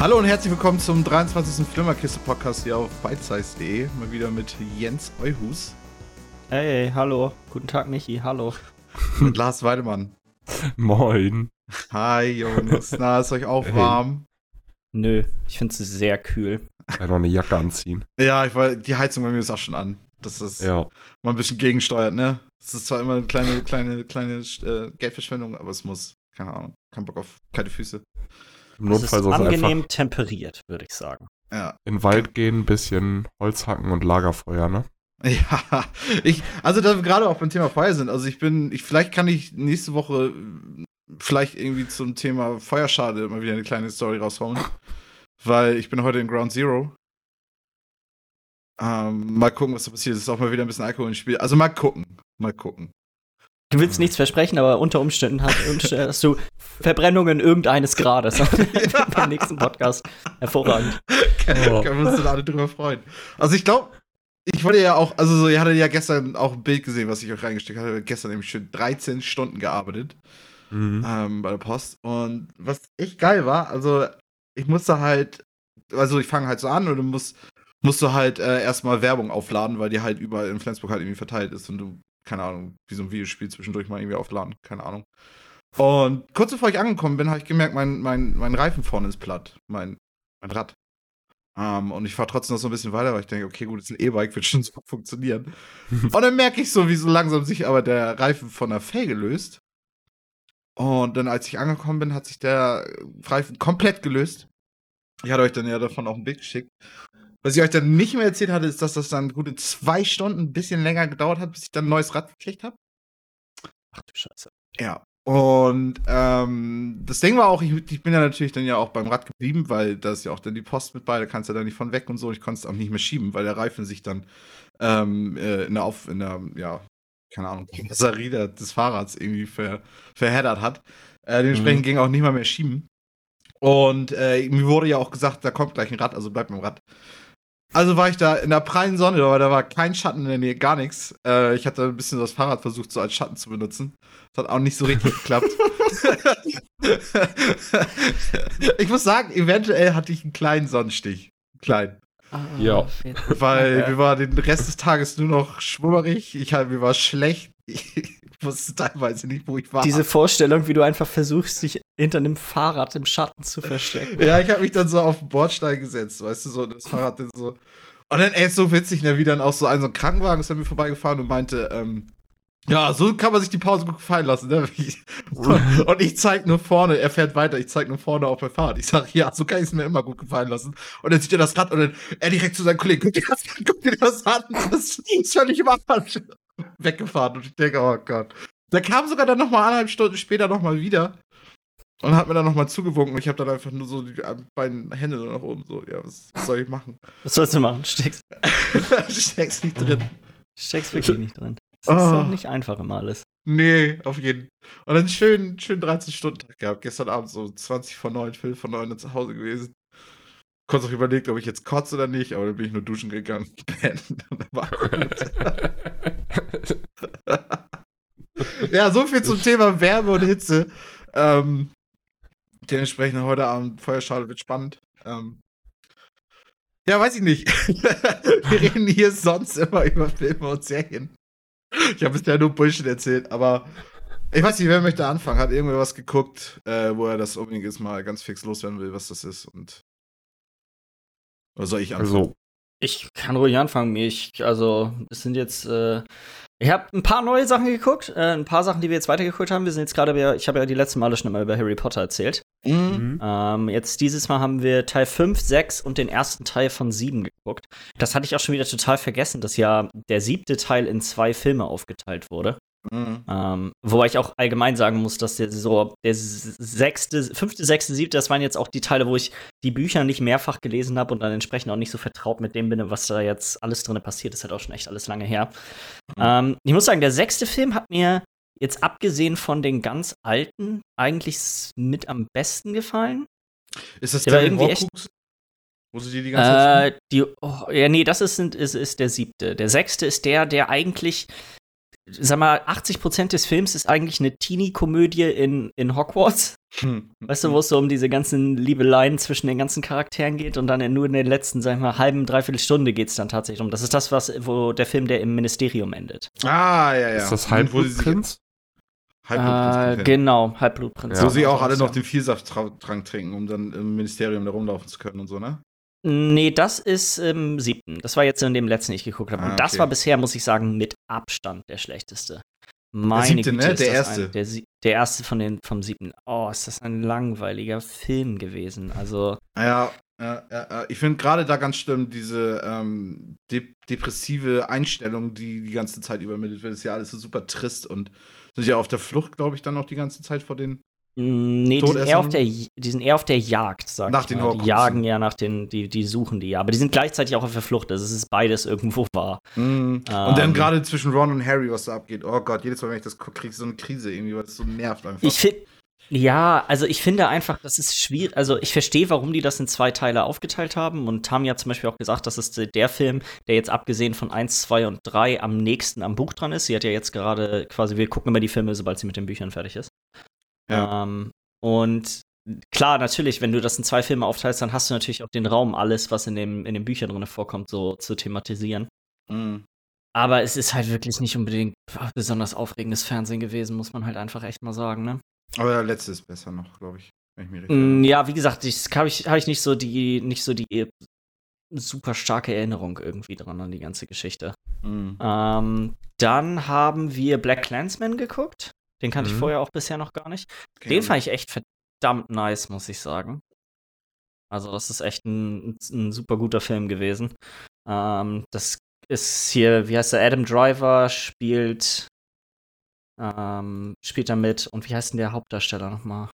Hallo und herzlich willkommen zum 23. Flimmerkiste-Podcast hier auf bitesize.de. Mal wieder mit Jens Euhus. Hey, hallo. Guten Tag, Michi. Hallo. Und Lars Weidemann. Moin. Hi, Jonas. Na, ist euch auch Hey. warm? Nö, ich finde es sehr kühl. Kann noch eine Jacke anziehen. Ja, ich war, die Heizung bei mir ist auch schon an. Das ist Ja. mal ein bisschen gegensteuert, ne? Es ist zwar immer eine kleine, kleine, kleine äh, Geldverschwendung, aber es muss. Keine Ahnung. Kein Bock auf kalte Füße. Im Es ist Notfall soll es angenehm einfach temperiert, würde ich sagen. Ja. in den Wald gehen, bisschen Holz hacken und Lagerfeuer, ne? Ja, ich, also da wir gerade auch beim Thema Feuer sind, also ich bin, ich, vielleicht kann ich nächste Woche vielleicht irgendwie zum Thema Feuerschade mal wieder eine kleine Story raushauen. Weil ich bin heute in Ground Zero. Ähm, mal gucken, was da passiert. Es ist auch mal wieder ein bisschen Alkohol im Spiel. Also mal gucken. Mal gucken. Du willst nichts versprechen, aber unter Umständen hast, Umständen hast du Verbrennungen irgendeines Grades beim nächsten Podcast. Hervorragend. Können wir uns dann alle drüber freuen. Also ich glaube, ich wollte ja auch, also so, ihr hattet ja gestern auch ein Bild gesehen, was ich euch reingesteckt hatte. Gestern nämlich schon 13 Stunden gearbeitet. Mhm. ähm, bei der Post. Und was echt geil war, also ich musste halt, also ich fange halt so an und du musst, musst du halt äh, erstmal Werbung aufladen, weil die halt überall in Flensburg halt irgendwie verteilt ist und du, keine Ahnung, wie so ein Videospiel zwischendurch mal irgendwie aufladen, keine Ahnung. Und kurz bevor ich angekommen bin, habe ich gemerkt, mein, mein, mein Reifen vorne ist platt, mein, mein Rad. Ähm, und ich fahre trotzdem noch so ein bisschen weiter, weil ich denke, okay, gut, das ist ein E-Bike, wird schon so funktionieren. und dann merke ich so, wie so langsam sich aber der Reifen von der Felge löst. Und dann, als ich angekommen bin, hat sich der Reifen komplett gelöst. Ich hatte euch dann ja davon auch ein Bild geschickt. Was ich euch dann nicht mehr erzählt hatte, ist, dass das dann gute zwei Stunden ein bisschen länger gedauert hat, bis ich dann ein neues Rad gekriegt habe. Ach du Scheiße. Ja. Und ähm, das Ding war auch, ich, ich bin ja natürlich dann ja auch beim Rad geblieben, weil da ist ja auch dann die Post mit bei, da kannst du ja dann nicht von weg und so. Ich konnte es auch nicht mehr schieben, weil der Reifen sich dann ähm, äh, in der Auf, in der, ja, keine Ahnung, Karosserie der- des Fahrrads irgendwie ver, verheddert hat. Äh, dementsprechend Mhm. ging auch nicht mal mehr schieben. Und äh, mir wurde ja auch gesagt, da kommt gleich ein Rad, also bleibt beim Rad. Also war ich da in der prallen Sonne, aber da war kein Schatten in der Nähe, gar nichts. Äh, ich hatte ein bisschen das Fahrrad versucht, so als Schatten zu benutzen. Das hat auch nicht so richtig geklappt. ich muss sagen, eventuell hatte ich einen kleinen Sonnenstich. Klein. Ah, Ja. Weil Ja. wir waren den Rest des Tages nur noch schwummerig. Ich halt, mir war schlecht. Ich wusste teilweise nicht, wo ich war. Diese Vorstellung, wie du einfach versuchst, dich hinter einem Fahrrad im Schatten zu verstecken. Ja, ich habe mich dann so auf den Bordstein gesetzt, weißt du, so das Fahrrad dann so. Und dann, ey, ist so witzig, ne, wie dann auch so ein, so ein Krankenwagen ist an mir vorbeigefahren und meinte, ähm, ja, so kann man sich die Pause gut gefallen lassen, ne? Und, ich zeig nur vorne, er fährt weiter, ich zeig nur vorne auf mein Fahrrad. Ich sag, ja, so kann ich es mir immer gut gefallen lassen. Und dann sieht er das Rad und dann er direkt zu seinem Kollegen, guck dir das guck dir das an, das ist völlig Arsch. Weggefahren und ich denke, oh Gott. Der kam sogar dann nochmal eineinhalb Stunden später nochmal wieder und hat mir dann nochmal zugewunken. Ich habe dann einfach nur so die beiden Hände nur nach oben so, ja, was, soll ich machen? Was sollst du machen? Steckst, Steck's nicht drin. steckst wirklich nicht drin. Das ist Oh. auch nicht einfach immer alles. Nee, auf jeden. Und dann schön, schön 13 Stunden Tag gehabt. Gestern Abend so 20 von 9, Viertel von 9 zu Hause gewesen. Kurz auch überlegt, ob ich jetzt kotze oder nicht, aber dann bin ich nur duschen gegangen. Pennen. Und dann war gut. ja, so viel zum Thema Wärme und Hitze. Ähm, dementsprechend heute Abend Feuerschale wird spannend. Ähm, ja, weiß ich nicht. Wir reden hier sonst immer über Filme und Serien. Ich habe bisher nur Bullshit erzählt, aber ich weiß nicht, wer möchte anfangen? Hat irgendwer was geguckt, äh, wo er das unbedingt jetzt mal ganz fix loswerden will, was das ist und oder soll ich anfangen? Also, Ich kann ruhig anfangen. Ich, also, es sind jetzt, äh, ich habe ein paar neue Sachen geguckt, äh, ein paar Sachen, die wir jetzt weitergeguckt haben. Wir sind jetzt gerade, ich habe ja die letzten Male schon immer über Harry Potter erzählt. Mhm. mhm. Ähm, jetzt dieses Mal haben wir Teil 5, 6 und den ersten Teil von 7 geguckt. Das hatte ich auch schon wieder total vergessen, dass ja der siebte Teil in zwei Filme aufgeteilt wurde. Mhm. Ähm, wobei ich auch allgemein sagen muss, dass der so der sechste, fünfte, sechste, siebte, das waren jetzt auch die Teile, wo ich die Bücher nicht mehrfach gelesen habe und dann entsprechend auch nicht so vertraut mit dem bin, was da jetzt alles drin passiert. Das ist halt auch schon echt alles lange her. Mhm. Ähm, ich muss sagen, der sechste Film hat mir jetzt abgesehen von den ganz alten eigentlich mit am besten gefallen. Ist das Der der irgendwie Horcrux? Wo sie die die ganze Zeit Äh, die, oh, ja, nee, das ist, ist, ist der siebte. Der sechste ist der, der eigentlich sag mal, 80% des Films ist eigentlich eine Teenie-Komödie in, in Hogwarts. Hm. Weißt du, wo es so um diese ganzen Liebeleien zwischen den ganzen Charakteren geht und dann in nur in den letzten, sag ich mal, halben, dreiviertel Stunde geht es dann tatsächlich um. Das ist das, was, wo der Film, der im Ministerium endet. Ah, ja, ja. Ist das Halbblutprinz? Halbblutprinz Äh, genau, Halbblutprinz. Ja. Wo sie auch alle noch den Vielsafttrank trinken, um dann im Ministerium da rumlaufen zu können und so, ne? Nee, das ist im siebten. Das war jetzt in dem letzten, den ich geguckt habe. Ah, Und das okay. war bisher, muss ich sagen, mit Abstand der schlechteste. Meine siebte, Güte, ne? ist Der erste. Ein, der, der erste von den, vom siebten. Oh, ist das ein langweiliger Film gewesen. Also, Ja, ja, ja, ja. ich finde gerade da ganz schlimm diese ähm, de depressive Einstellung, die die ganze Zeit übermittelt wird. Ist ja alles so super trist und sind ja auf der Flucht, glaube ich, dann noch die ganze Zeit vor den. mh, nee, die sind, eher auf der, die sind eher auf der Jagd, sag Nach ich den mal. Die jagen ja nach den, die, die suchen die ja. Aber die sind gleichzeitig auch auf der Flucht. Also, es ist beides irgendwo wahr. Mm. und dann Ähm. gerade zwischen Ron und Harry, was da abgeht. Oh Gott, jedes Mal, wenn ich das gucke, kriege ich so eine Krise irgendwie, weil es so nervt einfach. Ich finde, ja, also ich finde einfach, das ist schwierig. Also ich verstehe, warum die das in zwei Teile aufgeteilt haben. Und Tami hat zum Beispiel auch gesagt, das ist der Film, der jetzt abgesehen von 1, 2 und 3 am nächsten am Buch dran ist. Sie hat ja jetzt gerade quasi, wir gucken immer die Filme, sobald sie mit den Büchern fertig ist. Ja. Ähm, und klar, natürlich, wenn du das in zwei Filme aufteilst, dann hast du natürlich auch den Raum, alles, was in, dem, in den Büchern drin vorkommt, so zu thematisieren. Mm. Aber es ist halt wirklich nicht unbedingt besonders aufregendes Fernsehen gewesen, muss man halt einfach echt mal sagen, ne? Aber der letzte ist besser noch, glaube ich. Wenn ich Mm. Ja, wie gesagt, ich habe ich, hab ich nicht so die, nicht so die super starke Erinnerung irgendwie dran an die ganze Geschichte. Mm. Ähm, dann haben wir Black Clansman geguckt. Den kannte ich Mhm. vorher auch bisher noch gar nicht. Okay, Den fand ich echt verdammt nice, muss ich sagen. Also, das ist echt ein, ein super guter Film gewesen. Ähm, das ist hier, wie heißt der? Adam Driver spielt, ähm, spielt da mit. Und wie heißt denn der Hauptdarsteller nochmal?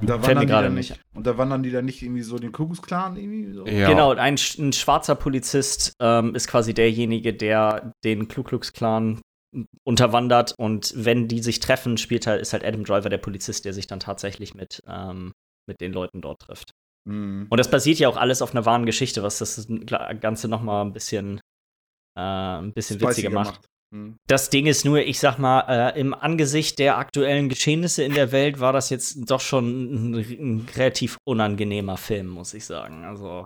Und da Fällt mir wandern die gerade nicht nicht. Und da wandern die dann nicht irgendwie so den Kuckucksklan irgendwie so. Ja. Genau, ein, ein schwarzer Polizist ähm, ist quasi derjenige, der den Ku Klux Klan unterwandert und wenn die sich treffen, spielt halt, ist halt Adam Driver der Polizist, der sich dann tatsächlich mit, ähm, mit den Leuten dort trifft. Mm. Und das basiert ja auch alles auf einer wahren Geschichte, was das Ganze noch mal ein bisschen, äh, ein bisschen witziger Spiciger macht. Mm. Das Ding ist nur, ich sag mal, äh, im Angesicht der aktuellen Geschehnisse in der Welt war das jetzt doch schon ein, ein relativ unangenehmer Film, muss ich sagen. Also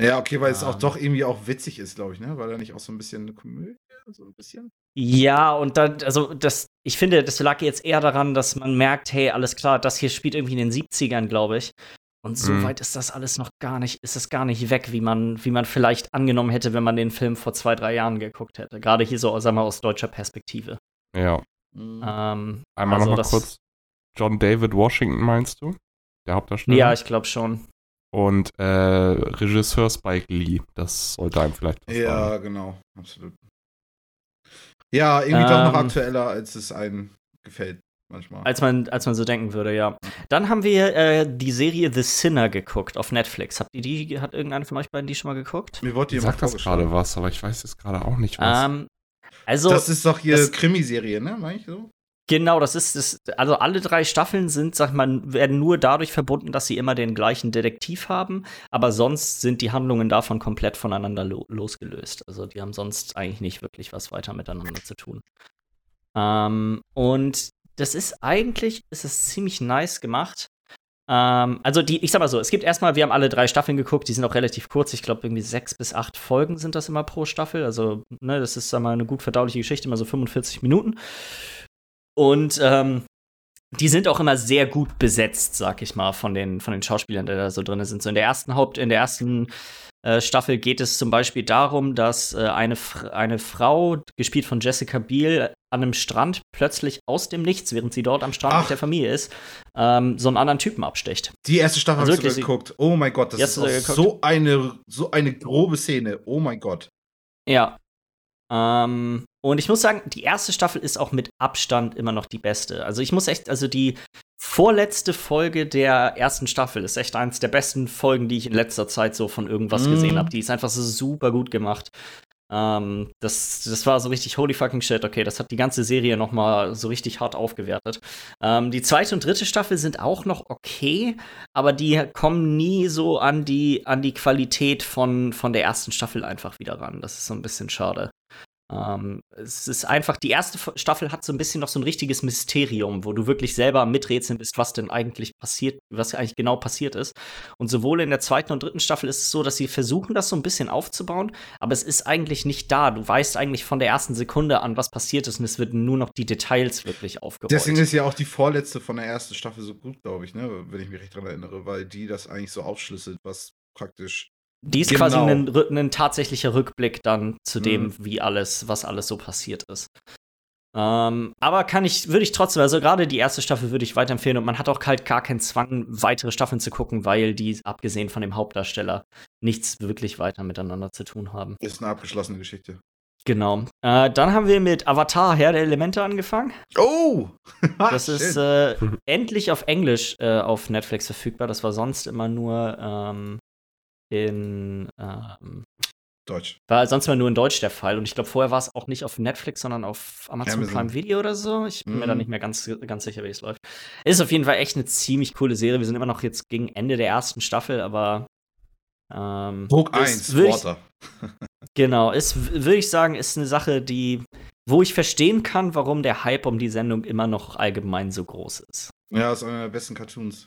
Ja, okay, weil es auch Ähm. doch irgendwie auch witzig ist, glaube ich, ne? Weil er nicht auch so ein bisschen eine Komödie, so ein bisschen. Ja, und dann, also das, ich finde, das lag jetzt eher daran, dass man merkt, hey, alles klar, das hier spielt irgendwie in den 70ern, glaube ich. Und so Mhm. weit ist das alles noch gar nicht, ist es gar nicht weg, wie man, wie man vielleicht angenommen hätte, wenn man den Film vor zwei, drei Jahren geguckt hätte. Gerade hier so, sagen wir mal, aus deutscher Perspektive. Ja. Mm. Ähm, Einmal also noch mal das- kurz. John David Washington meinst du? Der Hauptdarsteller? ja, ich glaube schon. Und äh, Regisseur Spike Lee. Das sollte einem vielleicht was Ja, sagen. genau, absolut. Ja, irgendwie doch noch Ähm. aktueller, als es einem gefällt, manchmal. Als man, als man so denken würde, ja. Dann haben wir äh, die Serie The Sinner geguckt auf Netflix. Habt ihr die, hat irgendeiner von euch beiden die schon mal geguckt? Mir wurde Ich jemand sag das gerade was, aber ich weiß jetzt gerade auch nicht was. Ähm, also, Das ist doch hier das- Krimiserie, ne? Meine ich so? Genau, das ist das. Also alle drei Staffeln sind, sag mal, werden nur dadurch verbunden, dass sie immer den gleichen Detektiv haben, aber sonst sind die Handlungen davon komplett voneinander lo losgelöst. Also die haben sonst eigentlich nicht wirklich was weiter miteinander zu tun. Ähm, und das ist eigentlich, ist es ziemlich nice gemacht. Ähm, also die, ich sag mal so, es gibt erstmal, wir haben alle drei Staffeln geguckt, die sind auch relativ kurz. Ich glaube, irgendwie sechs bis acht Folgen sind das immer pro Staffel. Also, ne, das ist, sag mal, eine gut verdauliche Geschichte, immer so 45 Minuten. Und ähm, die sind auch immer sehr gut besetzt, sag ich mal, von den, von den Schauspielern, die da so drin sind. So in der ersten Haupt, in der ersten äh, Staffel geht es zum Beispiel darum, dass äh, eine, eine Frau, gespielt von Jessica Biel, an einem Strand plötzlich aus dem Nichts, während sie dort am Strand Ach. mit der Familie ist, ähm, so einen anderen Typen absticht. Die erste Staffel Also habe ich wirklich, sogar geguckt. Oh mein Gott, das ist hast du so eine, so eine grobe Szene. Oh mein Gott. Ja. Ähm, und ich muss sagen, die erste Staffel ist auch mit Abstand immer noch die beste. Also ich muss echt, also die vorletzte Folge der ersten Staffel ist echt eins der besten Folgen, die ich in letzter Zeit so von irgendwas Mhm. gesehen habe. Die ist einfach so super gut gemacht. Ähm, das, das war so richtig holy fucking shit. Okay, das hat die ganze Serie noch mal so richtig hart aufgewertet. Ähm, die zweite und dritte Staffel sind auch noch okay, aber die kommen nie so an die, an die Qualität von, von der ersten Staffel einfach wieder ran. Das ist so ein bisschen schade. Ähm, es ist einfach, die erste Staffel hat so ein bisschen noch so ein richtiges Mysterium, wo du wirklich selber miträtseln bist, was denn eigentlich passiert, was eigentlich genau passiert ist. Und sowohl in der zweiten und dritten Staffel ist es so, dass sie versuchen, das so ein bisschen aufzubauen, aber es ist eigentlich nicht da. Du weißt eigentlich von der ersten Sekunde an, was passiert ist, und es wird nur noch die Details wirklich aufgerollt. Deswegen ist ja auch die vorletzte von der ersten Staffel so gut, glaube ich, ne? wenn ich mich recht daran erinnere, weil die das eigentlich so aufschlüsselt, was praktisch die ist genau. quasi ein, ein, tatsächlicher Rückblick dann zu dem, mhm. wie alles, was alles so passiert ist. Ähm, aber kann ich, würde ich trotzdem, also gerade die erste Staffel würde ich weiterempfehlen und man hat auch halt gar keinen Zwang, weitere Staffeln zu gucken, weil die, abgesehen von dem Hauptdarsteller, nichts wirklich weiter miteinander zu tun haben. Ist eine abgeschlossene Geschichte. Genau. Äh, dann haben wir mit Avatar Herr der Elemente angefangen. Oh! das ist äh, endlich auf Englisch äh, auf Netflix verfügbar. Das war sonst immer nur ähm, in ähm, Deutsch. War sonst mal nur in Deutsch der Fall. Und ich glaube, vorher war es auch nicht auf Netflix, sondern auf Amazon, Amazon. Prime Video oder so. Ich bin mm. mir da mhm. nicht mehr ganz, ganz sicher, wie es läuft. Ist auf jeden Fall echt eine ziemlich coole Serie. Wir sind immer noch jetzt gegen Ende der ersten Staffel, aber. Ähm, Hook 1, Water. genau, ist, würde ich sagen, ist eine Sache, die, wo ich verstehen kann, warum der Hype um die Sendung immer noch allgemein so groß ist. Ja, ist einer der besten Cartoons.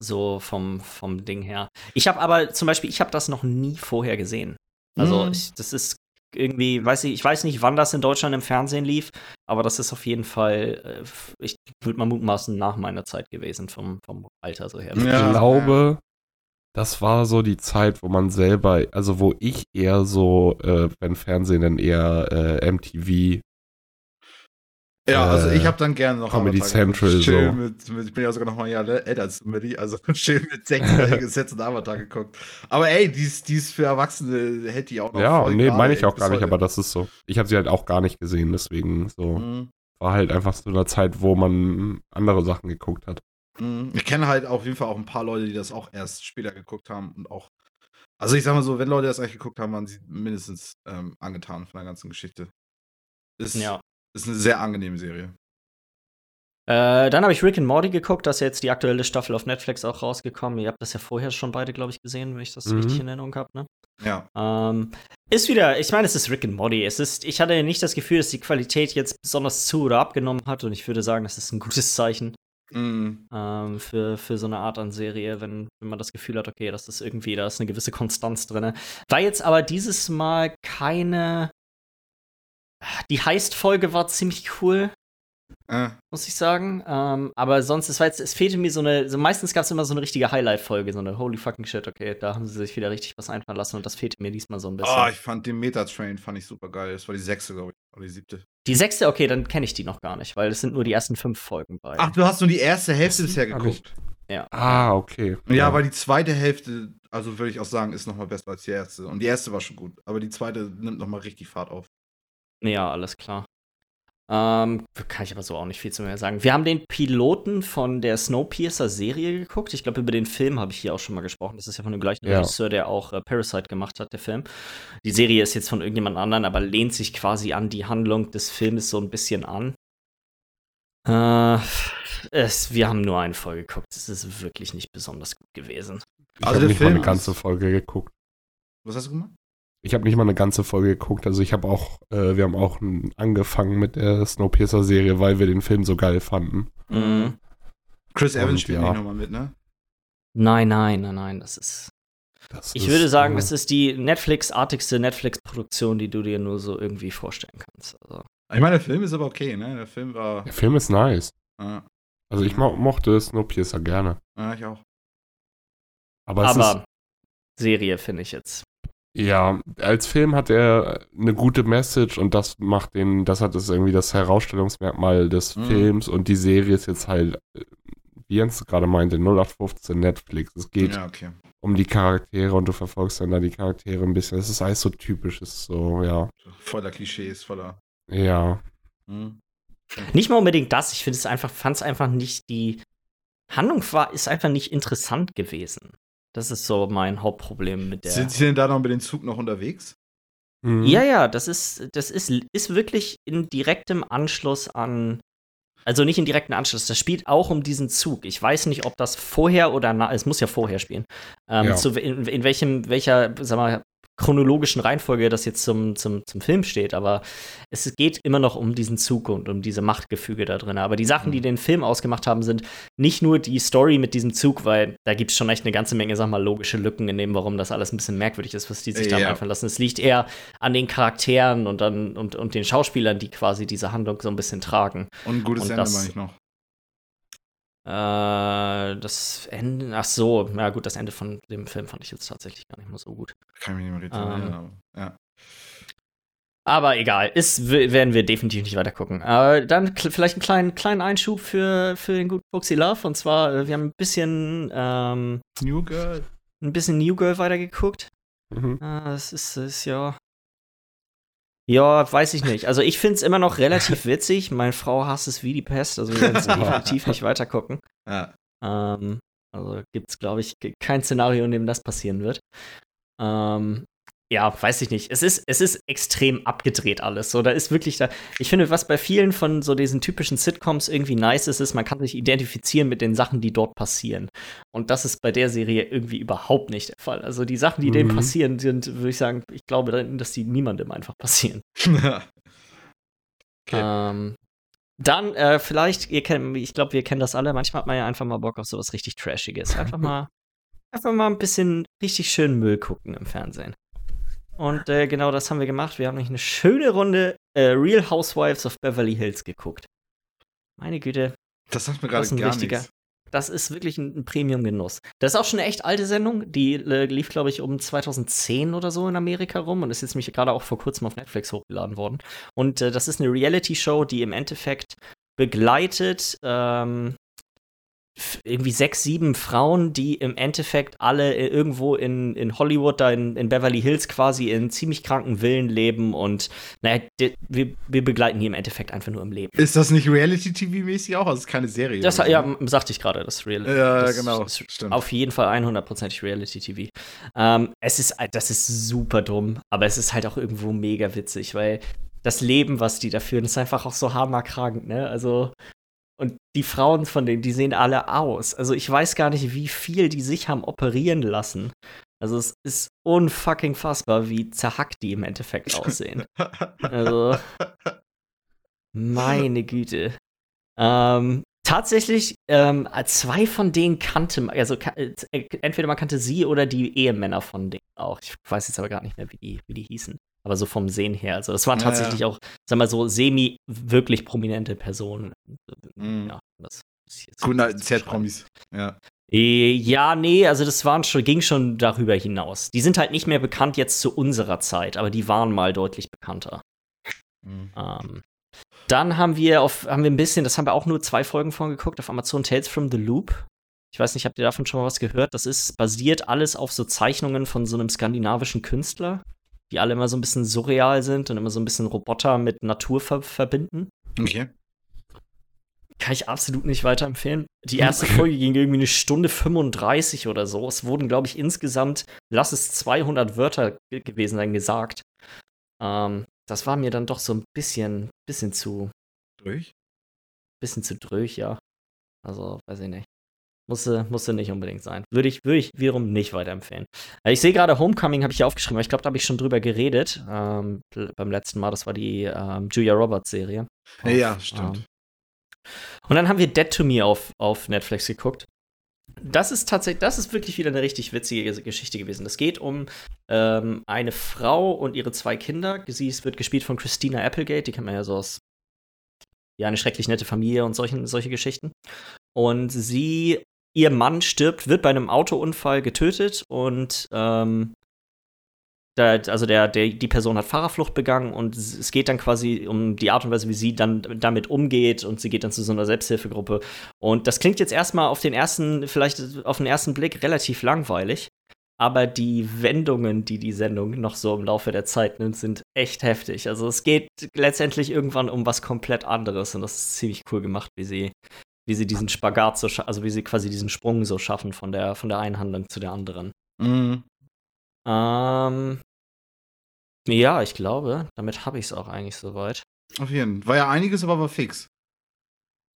So vom, vom Ding her. Ich habe aber zum Beispiel, ich habe das noch nie vorher gesehen. Also, mhm. ich, das ist irgendwie, weiß ich, ich weiß nicht, wann das in Deutschland im Fernsehen lief, aber das ist auf jeden Fall, äh, ich würde mal mutmaßen, nach meiner Zeit gewesen, vom, vom Alter so her. Ja. Ich glaube, das war so die Zeit, wo man selber, also wo ich eher so, äh, wenn Fernsehen dann eher äh, MTV ja, also ich äh, habe dann gerne noch Comedy Central so. Mit, mit, ich bin ja sogar noch mal ein Jahr älter als Comedy, also schön mit sechsjährigen Sets und Avatar geguckt. Aber ey, die ist, die ist für Erwachsene hätte ich auch noch. Ja, nee, meine ich auch gar nicht, aber das ist so. Ich habe sie halt auch gar nicht gesehen, deswegen so. Mhm. War halt einfach so eine Zeit, wo man andere Sachen geguckt hat. Mhm. Ich kenne halt auf jeden Fall auch ein paar Leute, die das auch erst später geguckt haben und auch. Also ich sag mal so, wenn Leute das eigentlich geguckt haben, waren sie mindestens ähm, angetan von der ganzen Geschichte. Ist, ja. Ist eine sehr angenehme Serie. Äh, dann habe ich Rick and Morty geguckt, das ist jetzt die aktuelle Staffel auf Netflix auch rausgekommen. Ihr habt das ja vorher schon beide, glaube ich, gesehen, wenn ich das mhm. richtig in Erinnerung habe, ne? Ja. Ähm, ist wieder, ich meine, es ist Rick and Morty. Es ist, ich hatte nicht das Gefühl, dass die Qualität jetzt besonders zu oder abgenommen hat und ich würde sagen, das ist ein gutes Zeichen. Mhm. Ähm, für, für so eine Art an Serie, wenn, wenn man das Gefühl hat, okay, das ist irgendwie, da ist eine gewisse Konstanz drin. War jetzt aber dieses Mal keine die Heist-Folge war ziemlich cool. Äh. Muss ich sagen. Ähm, aber sonst, es, war jetzt, es fehlte mir so eine. So meistens gab es immer so eine richtige Highlight-Folge, so eine Holy fucking shit, okay, da haben sie sich wieder richtig was einfallen lassen und das fehlte mir diesmal so ein bisschen. Ah, oh, ich fand den Meta-Train fand ich super geil. Das war die sechste, glaube ich. Oder die siebte. Die sechste, okay, dann kenne ich die noch gar nicht, weil es sind nur die ersten fünf Folgen bei. Ach, du hast nur die erste Hälfte bisher geguckt. Ja. Ah, okay. Ja, ja, weil die zweite Hälfte, also würde ich auch sagen, ist noch mal besser als die erste. Und die erste war schon gut, aber die zweite nimmt noch mal richtig Fahrt auf. Ja, alles klar. Ähm, kann ich aber so auch nicht viel zu mehr sagen. Wir haben den Piloten von der Snowpiercer-Serie geguckt. Ich glaube, über den Film habe ich hier auch schon mal gesprochen. Das ist ja von dem gleichen ja. Regisseur, der auch äh, Parasite gemacht hat, der Film. Die Serie ist jetzt von irgendjemand anderen, aber lehnt sich quasi an die Handlung des Films so ein bisschen an. Äh, es, wir haben nur eine Folge geguckt. Es ist wirklich nicht besonders gut gewesen. Ich also habe nicht Film mal eine ganze Folge geguckt. Was hast du gemacht? Ich habe nicht mal eine ganze Folge geguckt. Also ich habe auch, äh, wir haben auch angefangen mit der Snowpiercer-Serie, weil wir den Film so geil fanden. Mhm. Chris Evans spielt ja. nicht nochmal mit, ne? Nein, nein, nein, nein, das ist. Das ich ist, würde sagen, äh, das ist die Netflix-artigste Netflix-Produktion, die du dir nur so irgendwie vorstellen kannst. Also. Ich meine, der Film ist aber okay, ne? Der Film war. Der Film ist nice. Ja. Also ich mo mochte Snowpiercer gerne. Ja, ich auch. Aber, aber Serie finde ich jetzt ja, als Film hat er eine gute Message und das macht den, das hat es irgendwie das Herausstellungsmerkmal des mhm. Films und die Serie ist jetzt halt, wie Jens gerade meinte, 0815 Netflix. Es geht ja, okay. um die Charaktere und du verfolgst dann da die Charaktere ein bisschen. Es ist alles so typisch, es ist so, ja. Voller Klischees, voller. Ja. Mhm. Nicht mal unbedingt das, ich finde es einfach, fand es einfach nicht die Handlung war, ist einfach nicht interessant gewesen. Das ist so mein Hauptproblem mit der. Sind Sie denn da noch mit dem Zug noch unterwegs? Mhm. Ja, ja, das ist, das ist, ist wirklich in direktem Anschluss an. Also nicht in direktem Anschluss, das spielt auch um diesen Zug. Ich weiß nicht, ob das vorher oder nach, es muss ja vorher spielen. Ähm, ja. zu, in, in welchem, welcher, sag mal, chronologischen Reihenfolge das jetzt zum, zum, zum Film steht, aber es geht immer noch um diesen Zug und um diese Machtgefüge da drin. Aber die Sachen, die mhm. den Film ausgemacht haben, sind nicht nur die Story mit diesem Zug, weil da gibt es schon echt eine ganze Menge, sag mal, logische Lücken in dem, warum das alles ein bisschen merkwürdig ist, was die sich da ja. einfallen lassen. Es liegt eher an den Charakteren und, an, und, und den Schauspielern, die quasi diese Handlung so ein bisschen tragen. Und ein gutes und Ende, meine ich noch. Äh, das Ende, ach so, ja gut, das Ende von dem Film fand ich jetzt tatsächlich gar nicht mal so gut. Kann ich mich nicht mehr richtig ähm, ja. Aber egal, ist, werden wir definitiv nicht weiter gucken. Äh, dann vielleicht einen kleinen, kleinen Einschub für, für den guten Foxy Love. Und zwar, äh, wir haben ein bisschen ähm, New Girl. Ein bisschen New Girl weitergeguckt. Mhm. Äh, das ist, ist ja ja, weiß ich nicht. Also ich finde es immer noch relativ witzig. Meine Frau hasst es wie die Pest, also wir werden es definitiv nicht weiter gucken. Ja. Ähm, also gibt es, glaube ich, kein Szenario, in dem das passieren wird. Ähm, ja, weiß ich nicht. Es ist, es ist extrem abgedreht alles. So, da ist wirklich da. Ich finde, was bei vielen von so diesen typischen Sitcoms irgendwie nice ist, ist, man kann sich identifizieren mit den Sachen, die dort passieren. Und das ist bei der Serie irgendwie überhaupt nicht der Fall. Also die Sachen, die mhm. denen passieren, sind, würde ich sagen, ich glaube, dass die niemandem einfach passieren. okay. ähm, dann äh, vielleicht, ihr kennt, ich glaube, wir kennen das alle. Manchmal hat man ja einfach mal Bock auf sowas richtig Trashiges. Einfach mal, einfach mal ein bisschen richtig schön Müll gucken im Fernsehen. Und äh, genau das haben wir gemacht. Wir haben nämlich eine schöne Runde äh, Real Housewives of Beverly Hills geguckt. Meine Güte. Das sagt mir gerade gar richtiger, nichts. Das ist wirklich ein, ein Premium-Genuss. Das ist auch schon eine echt alte Sendung. Die äh, lief, glaube ich, um 2010 oder so in Amerika rum und ist jetzt nämlich gerade auch vor kurzem auf Netflix hochgeladen worden. Und äh, das ist eine Reality-Show, die im Endeffekt begleitet ähm, irgendwie sechs, sieben Frauen, die im Endeffekt alle irgendwo in, in Hollywood, da in, in Beverly Hills quasi in ziemlich kranken Villen leben und naja, wir, wir begleiten die im Endeffekt einfach nur im Leben. Ist das nicht Reality-TV-mäßig auch? Also ist keine Serie? Das, ja, sagte ich gerade, das Reality. Ja, das genau. Ist stimmt. Auf jeden Fall 100%ig Reality-TV. Ähm, es ist, das ist super dumm, aber es ist halt auch irgendwo mega witzig, weil das Leben, was die da führen, ist einfach auch so hammerkrank, ne? Also, und die Frauen von denen, die sehen alle aus. Also ich weiß gar nicht, wie viel die sich haben operieren lassen. Also es ist unfucking fassbar, wie zerhackt die im Endeffekt aussehen. also meine Güte. Ähm, tatsächlich, ähm, zwei von denen kannte man, also äh, entweder man kannte sie oder die Ehemänner von denen auch. Ich weiß jetzt aber gar nicht mehr, wie die, wie die hießen aber so vom Sehen her. Also das waren tatsächlich ja, ja. auch, sag mal so, semi wirklich prominente Personen. Mhm. Ja, das Gute Z-Promis, ja. Äh, ja, nee, also das waren schon, ging schon darüber hinaus. Die sind halt nicht mehr bekannt jetzt zu unserer Zeit, aber die waren mal deutlich bekannter. Mhm. Ähm, dann haben wir auf, haben wir ein bisschen, das haben wir auch nur zwei Folgen von geguckt, auf Amazon Tales from the Loop. Ich weiß nicht, habt ihr davon schon mal was gehört? Das ist basiert alles auf so Zeichnungen von so einem skandinavischen Künstler die alle immer so ein bisschen surreal sind und immer so ein bisschen Roboter mit Natur ver verbinden. Okay. Kann ich absolut nicht weiterempfehlen. Die erste Folge ging irgendwie eine Stunde 35 oder so. Es wurden, glaube ich, insgesamt, lass es 200 Wörter gewesen sein, gesagt. Ähm, das war mir dann doch so ein bisschen, bisschen zu. Durch? Bisschen zu dröch, ja. Also, weiß ich nicht. Musste, musste nicht unbedingt sein. Würde ich, würde ich wiederum nicht weiterempfehlen. Äh, ich sehe gerade Homecoming, habe ich hier aufgeschrieben, aber ich glaube, da habe ich schon drüber geredet. Ähm, beim letzten Mal, das war die ähm, Julia Roberts-Serie. Ja, stimmt. Ähm, und dann haben wir Dead to Me auf, auf Netflix geguckt. Das ist tatsächlich, das ist wirklich wieder eine richtig witzige Geschichte gewesen. Es geht um ähm, eine Frau und ihre zwei Kinder. Sie wird gespielt von Christina Applegate, die kennt man ja so aus ja, eine schrecklich nette Familie und solchen, solche Geschichten. Und sie ihr Mann stirbt, wird bei einem Autounfall getötet und ähm, da, also der, der, die Person hat Fahrerflucht begangen und es geht dann quasi um die Art und Weise, wie sie dann damit umgeht und sie geht dann zu so einer Selbsthilfegruppe. Und das klingt jetzt erstmal auf den ersten, vielleicht auf den ersten Blick relativ langweilig, aber die Wendungen, die die Sendung noch so im Laufe der Zeit nimmt, sind echt heftig. Also es geht letztendlich irgendwann um was komplett anderes und das ist ziemlich cool gemacht, wie sie wie sie diesen Spagat so, also wie sie quasi diesen Sprung so schaffen von der, von der einen Handlung zu der anderen. Mhm. Ähm, ja, ich glaube, damit habe ich es auch eigentlich soweit. Auf jeden Fall. War ja einiges, aber war fix.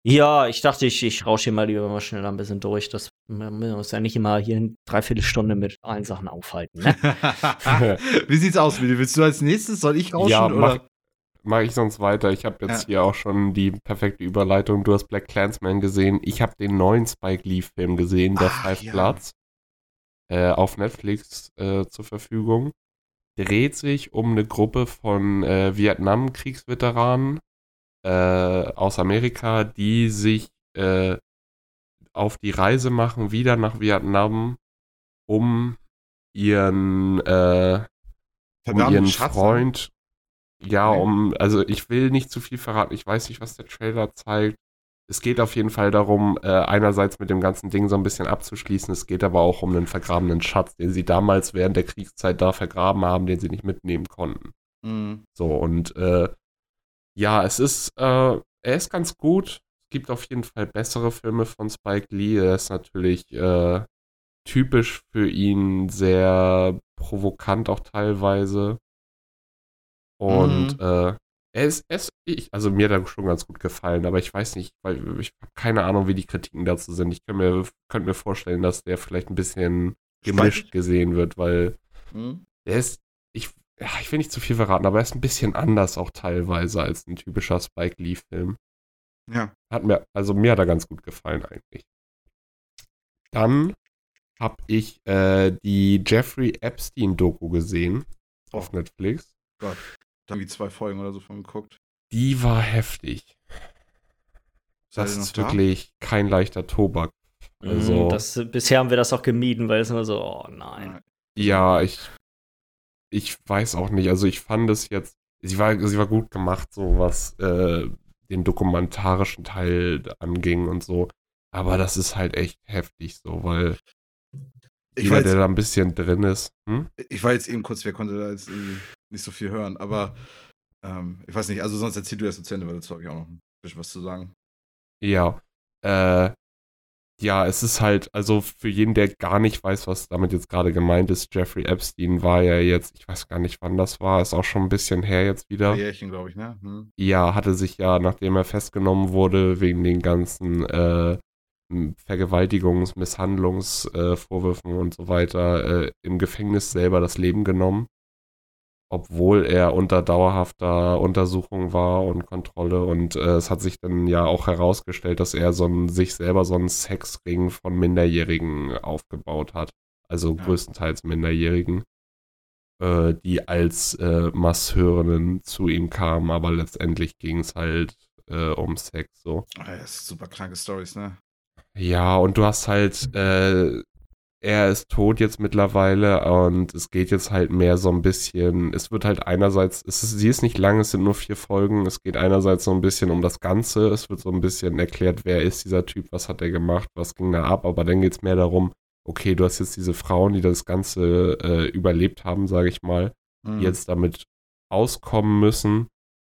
Ja, ich dachte, ich, ich rausche hier mal lieber mal schnell ein bisschen durch. Das man muss ja nicht immer hier eine Dreiviertelstunde mit allen Sachen aufhalten. Ne? Wie sieht's aus, Willi? Willst du als nächstes? Soll ich rauschen? Ja, oder? Mach, mach ich sonst weiter. Ich habe jetzt Ja. hier auch schon die perfekte Überleitung. Du hast Black Clansman gesehen. Ich habe den neuen Spike Lee-Film gesehen, der Ach, Five ja. Bloods, äh, auf Netflix äh, zur Verfügung. Dreht sich um eine Gruppe von äh, Vietnam-Kriegsveteranen äh, aus Amerika, die sich äh, auf die Reise machen, wieder nach Vietnam, um ihren äh, um ihren Schatz, Freund. Ja, um, also ich will nicht zu viel verraten. Ich weiß nicht, was der Trailer zeigt. Es geht auf jeden Fall darum, äh, einerseits mit dem ganzen Ding so ein bisschen abzuschließen. Es geht aber auch um einen vergrabenen Schatz, den sie damals während der Kriegszeit da vergraben haben, den sie nicht mitnehmen konnten. Mhm. So, und äh, ja, es ist, äh, er ist ganz gut. Es gibt auf jeden Fall bessere Filme von Spike Lee. Er ist natürlich äh, typisch für ihn sehr provokant auch teilweise. Und Mhm. äh, er ist, er ist ich, also mir hat er schon ganz gut gefallen, aber ich weiß nicht, weil ich habe keine Ahnung, wie die Kritiken dazu sind. Ich könnte mir, könnte mir vorstellen, dass der vielleicht ein bisschen gemischt Spaltet? gesehen wird, weil Mhm. der ist, ich, ja, ich will nicht zu viel verraten, aber er ist ein bisschen anders auch teilweise als ein typischer Spike Lee-Film. Ja. Hat mir, also mir hat er ganz gut gefallen eigentlich. Dann habe ich äh, die Jeffrey Epstein-Doku gesehen auf Netflix. Da haben wir zwei Folgen oder so von geguckt. Die war heftig. Seid Das ist da? wirklich kein leichter Tobak. Also- Mm, das, bisher haben wir das auch gemieden, weil es immer so, oh nein. Ja, ich, ich weiß auch nicht. Also ich fand es jetzt, sie war, sie war gut gemacht, so was äh, den dokumentarischen Teil anging und so. Aber das ist halt echt heftig so, weil Ich jeder, war, der jetzt, da ein bisschen drin ist, hm? ich war jetzt eben kurz, wer konnte da jetzt irgendwie nicht so viel hören, aber ähm, ich weiß nicht, also sonst erzähl du erst zu Ende, weil dazu habe ich auch noch ein bisschen was zu sagen. Ja, äh, ja, es ist halt, also für jeden, der gar nicht weiß, was damit jetzt gerade gemeint ist, Jeffrey Epstein war ja jetzt, ich weiß gar nicht, wann das war, ist auch schon ein bisschen her jetzt wieder. Jährchen, glaube ich, ne? Hm. Ja, hatte sich ja, nachdem er festgenommen wurde, wegen den ganzen äh, Vergewaltigungs-, Misshandlungsvorwürfen äh, und so weiter äh, im Gefängnis selber das Leben genommen. Obwohl er unter dauerhafter Untersuchung war und Kontrolle. Und äh, es hat sich dann ja auch herausgestellt, dass er so ein, sich selber so einen Sexring von Minderjährigen aufgebaut hat. Also Ja. größtenteils Minderjährigen äh, die als äh, Masseurinnen zu ihm kamen, aber letztendlich ging es halt äh, um Sex so. Das ist super kranke Stories, ne? Ja, und du hast halt, äh, er ist tot jetzt mittlerweile und es geht jetzt halt mehr so ein bisschen, es wird halt einerseits, es ist, sie ist nicht lang, es sind nur vier Folgen, es geht einerseits so ein bisschen um das Ganze, es wird so ein bisschen erklärt, wer ist dieser Typ, was hat er gemacht, was ging da ab, aber dann geht es mehr darum, okay, du hast jetzt diese Frauen, die das Ganze äh, überlebt haben, sage ich mal, Hm. die jetzt damit auskommen müssen,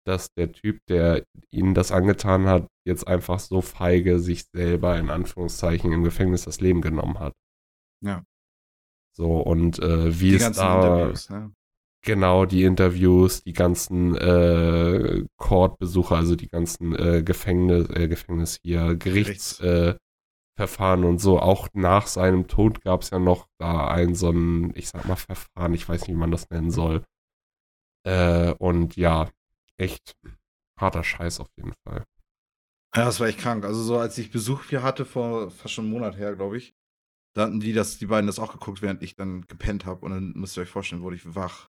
dass der Typ, der ihnen das angetan hat, jetzt einfach so feige sich selber in Anführungszeichen im Gefängnis das Leben genommen hat. Ja. So, und äh, wie die es da Interviews, ne? genau die Interviews, die ganzen äh, Court-Besuche, also die ganzen äh, Gefängnis, äh, Gefängnis hier, Gerichts. Gerichtsverfahren Verfahren und so. Auch nach seinem Tod gab es ja noch da ein so ein, ich sag mal, Verfahren, ich weiß nicht, wie man das nennen soll. Äh, und ja, echt harter Scheiß auf jeden Fall. Ja, das war echt krank. Also so als ich Besuch hier hatte, vor fast schon einem Monat her, glaube ich, da hatten die das, die beiden das auch geguckt, während ich dann gepennt habe. Und dann müsst ihr euch vorstellen, wurde ich wach.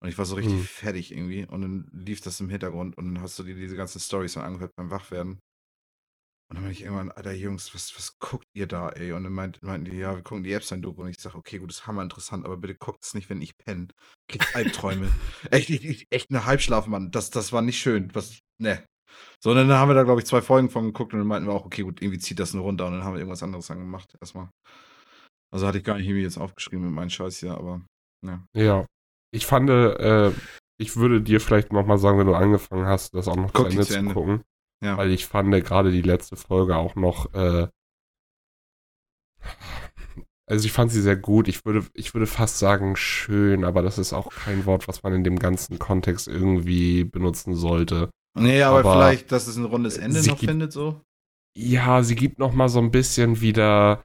Und ich war so richtig Hm. fertig irgendwie. Und dann lief das im Hintergrund und dann hast du dir diese ganzen Stories dann angehört beim Wachwerden. Und dann meinte ich irgendwann, Alter Jungs, was, was guckt ihr da, ey? Und dann meint, meinten die, ja, wir gucken die Epstein-Doku. Und ich sage, okay, gut, das ist hammer interessant, aber bitte guckt es nicht, wenn ich penne. Kriegt Albträume. echt, echt, echt, eine Halbschlaf, Mann. Das, das war nicht schön. Was, ne. So, und dann haben wir da, glaube ich, zwei Folgen von geguckt und dann meinten wir auch, okay, gut, irgendwie zieht das nur runter und dann haben wir irgendwas anderes dann gemacht, erstmal. Also hatte ich gar nicht irgendwie jetzt aufgeschrieben mit meinen Scheiß hier, aber ja. Ja. Ich fand, äh, ich würde dir vielleicht nochmal sagen, wenn du angefangen hast, das auch noch Guck zu Ende zu zu Ende. gucken. Ja. Weil ich fand gerade die letzte Folge auch noch, äh, also ich fand sie sehr gut. Ich würde, ich würde fast sagen schön, aber das ist auch kein Wort, was man in dem ganzen Kontext irgendwie benutzen sollte. Nee, aber, Aber vielleicht, dass es ein rundes Ende noch gibt- findet, so. ja, sie gibt noch mal so ein bisschen wieder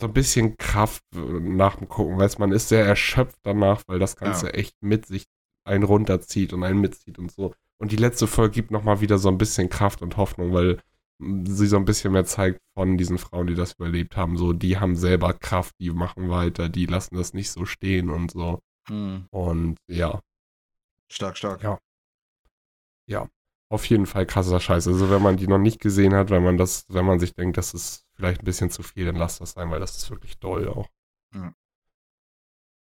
so ein bisschen Kraft nach dem Gucken, weil man ist sehr erschöpft danach, weil das Ganze Ja. echt mit sich einen runterzieht und einen mitzieht und so. Und die letzte Folge gibt noch mal wieder so ein bisschen Kraft und Hoffnung, weil sie so ein bisschen mehr zeigt von diesen Frauen, die das überlebt haben. So, die haben selber Kraft, die machen weiter, die lassen das nicht so stehen und so. Hm. Und ja, Stark, stark. Ja. auf jeden Fall krasser Scheiß. Also wenn man die noch nicht gesehen hat, wenn man das, wenn man sich denkt, das ist vielleicht ein bisschen zu viel, dann lasst das sein, weil das ist wirklich doll auch. Ja.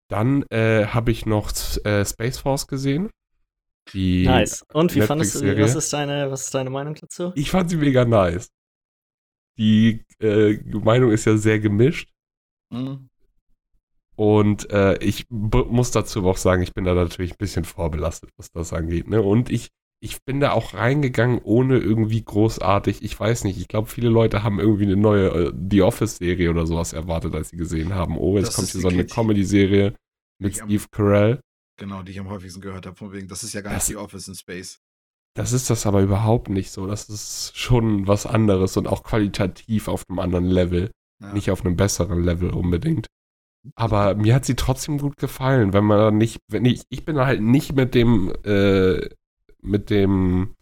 Dann äh, habe ich noch äh, Space Force gesehen. Die Nice. Und wie fandest du, was ist deine, was ist deine Meinung dazu? Ich fand sie mega nice. Die äh, Meinung ist ja sehr gemischt. Hm. Und äh, ich muss dazu auch sagen, ich bin da natürlich ein bisschen vorbelastet, was das angeht. Ne? Und ich, ich bin da auch reingegangen, ohne irgendwie großartig, ich weiß nicht, ich glaube, viele Leute haben irgendwie eine neue äh, The Office-Serie oder sowas erwartet, als sie gesehen haben, oh, jetzt Das kommt hier so eine. Comedy-Serie mit am- Steve Carell. Genau, die ich am häufigsten gehört habe, von wegen, das ist ja gar Das- nicht die Office in Space. Das ist das aber überhaupt nicht so. Das ist schon was anderes und auch qualitativ auf einem anderen Level. Ja. nicht auf einem besseren Level unbedingt. Aber mir hat sie trotzdem gut gefallen, wenn man nicht, wenn ich, ich bin da halt nicht mit dem, äh, mit dem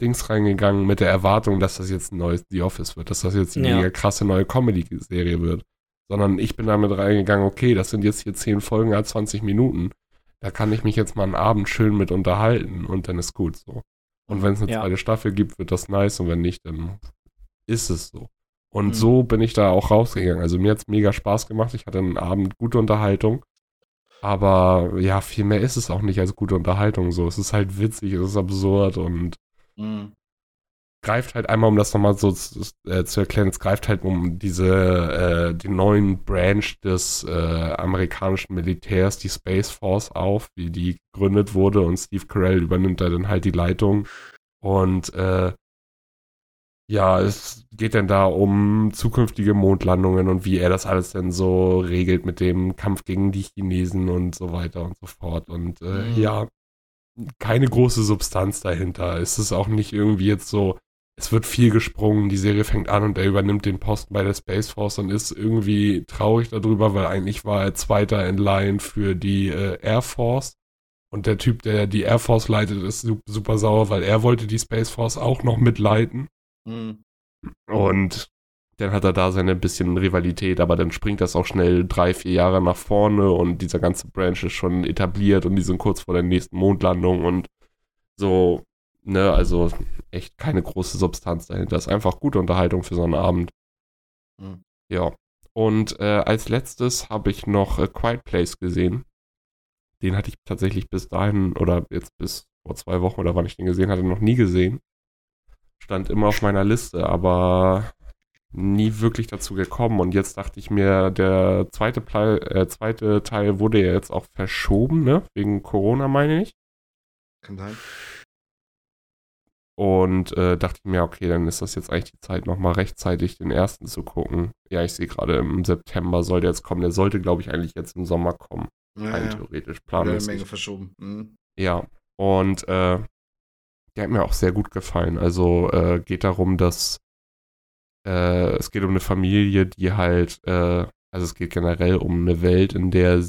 Dings reingegangen, mit der Erwartung, dass das jetzt ein neues The Office wird, dass das jetzt eine Ja. krasse neue Comedy-Serie wird. Sondern ich bin damit reingegangen, okay, das sind jetzt hier 10 Folgen à 20 Minuten. Da kann ich mich jetzt mal einen Abend schön mit unterhalten und dann ist gut so. Und wenn es eine Ja. zweite Staffel gibt, wird das nice und wenn nicht, dann ist es so. Und Mhm. so bin ich da auch rausgegangen. Also mir hat es mega Spaß gemacht. Ich hatte einen Abend gute Unterhaltung. Aber ja, viel mehr ist es auch nicht als gute Unterhaltung so. Es ist halt witzig, es ist absurd und Hm. greift halt einmal, um das nochmal so zu, äh, zu erklären, es greift halt um diese, äh, den neuen Branch des äh, amerikanischen Militärs, die Space Force auf, wie die gegründet wurde und Steve Carell übernimmt da dann halt die Leitung und äh, ja, es geht dann da um zukünftige Mondlandungen und wie er das alles denn so regelt mit dem Kampf gegen die Chinesen und so weiter und so fort. Und äh, Mhm. ja, keine große Substanz dahinter. Es ist auch nicht irgendwie jetzt so, es wird viel gesprungen, die Serie fängt an und er übernimmt den Posten bei der Space Force und ist irgendwie traurig darüber, weil eigentlich war er Zweiter in Line für die äh, Air Force. Und der Typ, der die Air Force leitet, ist su- super sauer, weil er wollte die Space Force auch noch mitleiten. Hm. Und dann hat er da seine bisschen Rivalität, aber dann springt das auch schnell drei, vier Jahre nach vorne und dieser ganze Branch ist schon etabliert und die sind kurz vor der nächsten Mondlandung und so, ne, also echt keine große Substanz dahinter. Ist einfach gute Unterhaltung für so einen Abend. Hm. Ja. Und äh, als letztes habe ich noch äh, Quiet Place gesehen. Den hatte ich tatsächlich bis dahin oder jetzt bis vor zwei Wochen oder wann ich den gesehen hatte, noch nie gesehen. Stand immer auf meiner Liste, aber nie wirklich dazu gekommen. Und jetzt dachte ich mir, der zweite, Pla äh, zweite Teil wurde ja jetzt auch verschoben, ne? Wegen Corona, meine ich. Kann sein. Und äh, dachte ich mir, okay, dann ist das jetzt eigentlich die Zeit, nochmal rechtzeitig den ersten zu gucken. Ja, ich sehe gerade im September soll der jetzt kommen. Der sollte, glaube ich, eigentlich jetzt im Sommer kommen. Ja, Rein ja. theoretisch, Wieder eine planmäßig. Menge verschoben. Hm. Ja, und äh, der hat mir auch sehr gut gefallen. Also äh, geht darum, dass äh, es geht um eine Familie, die halt, äh, also es geht generell um eine Welt, in der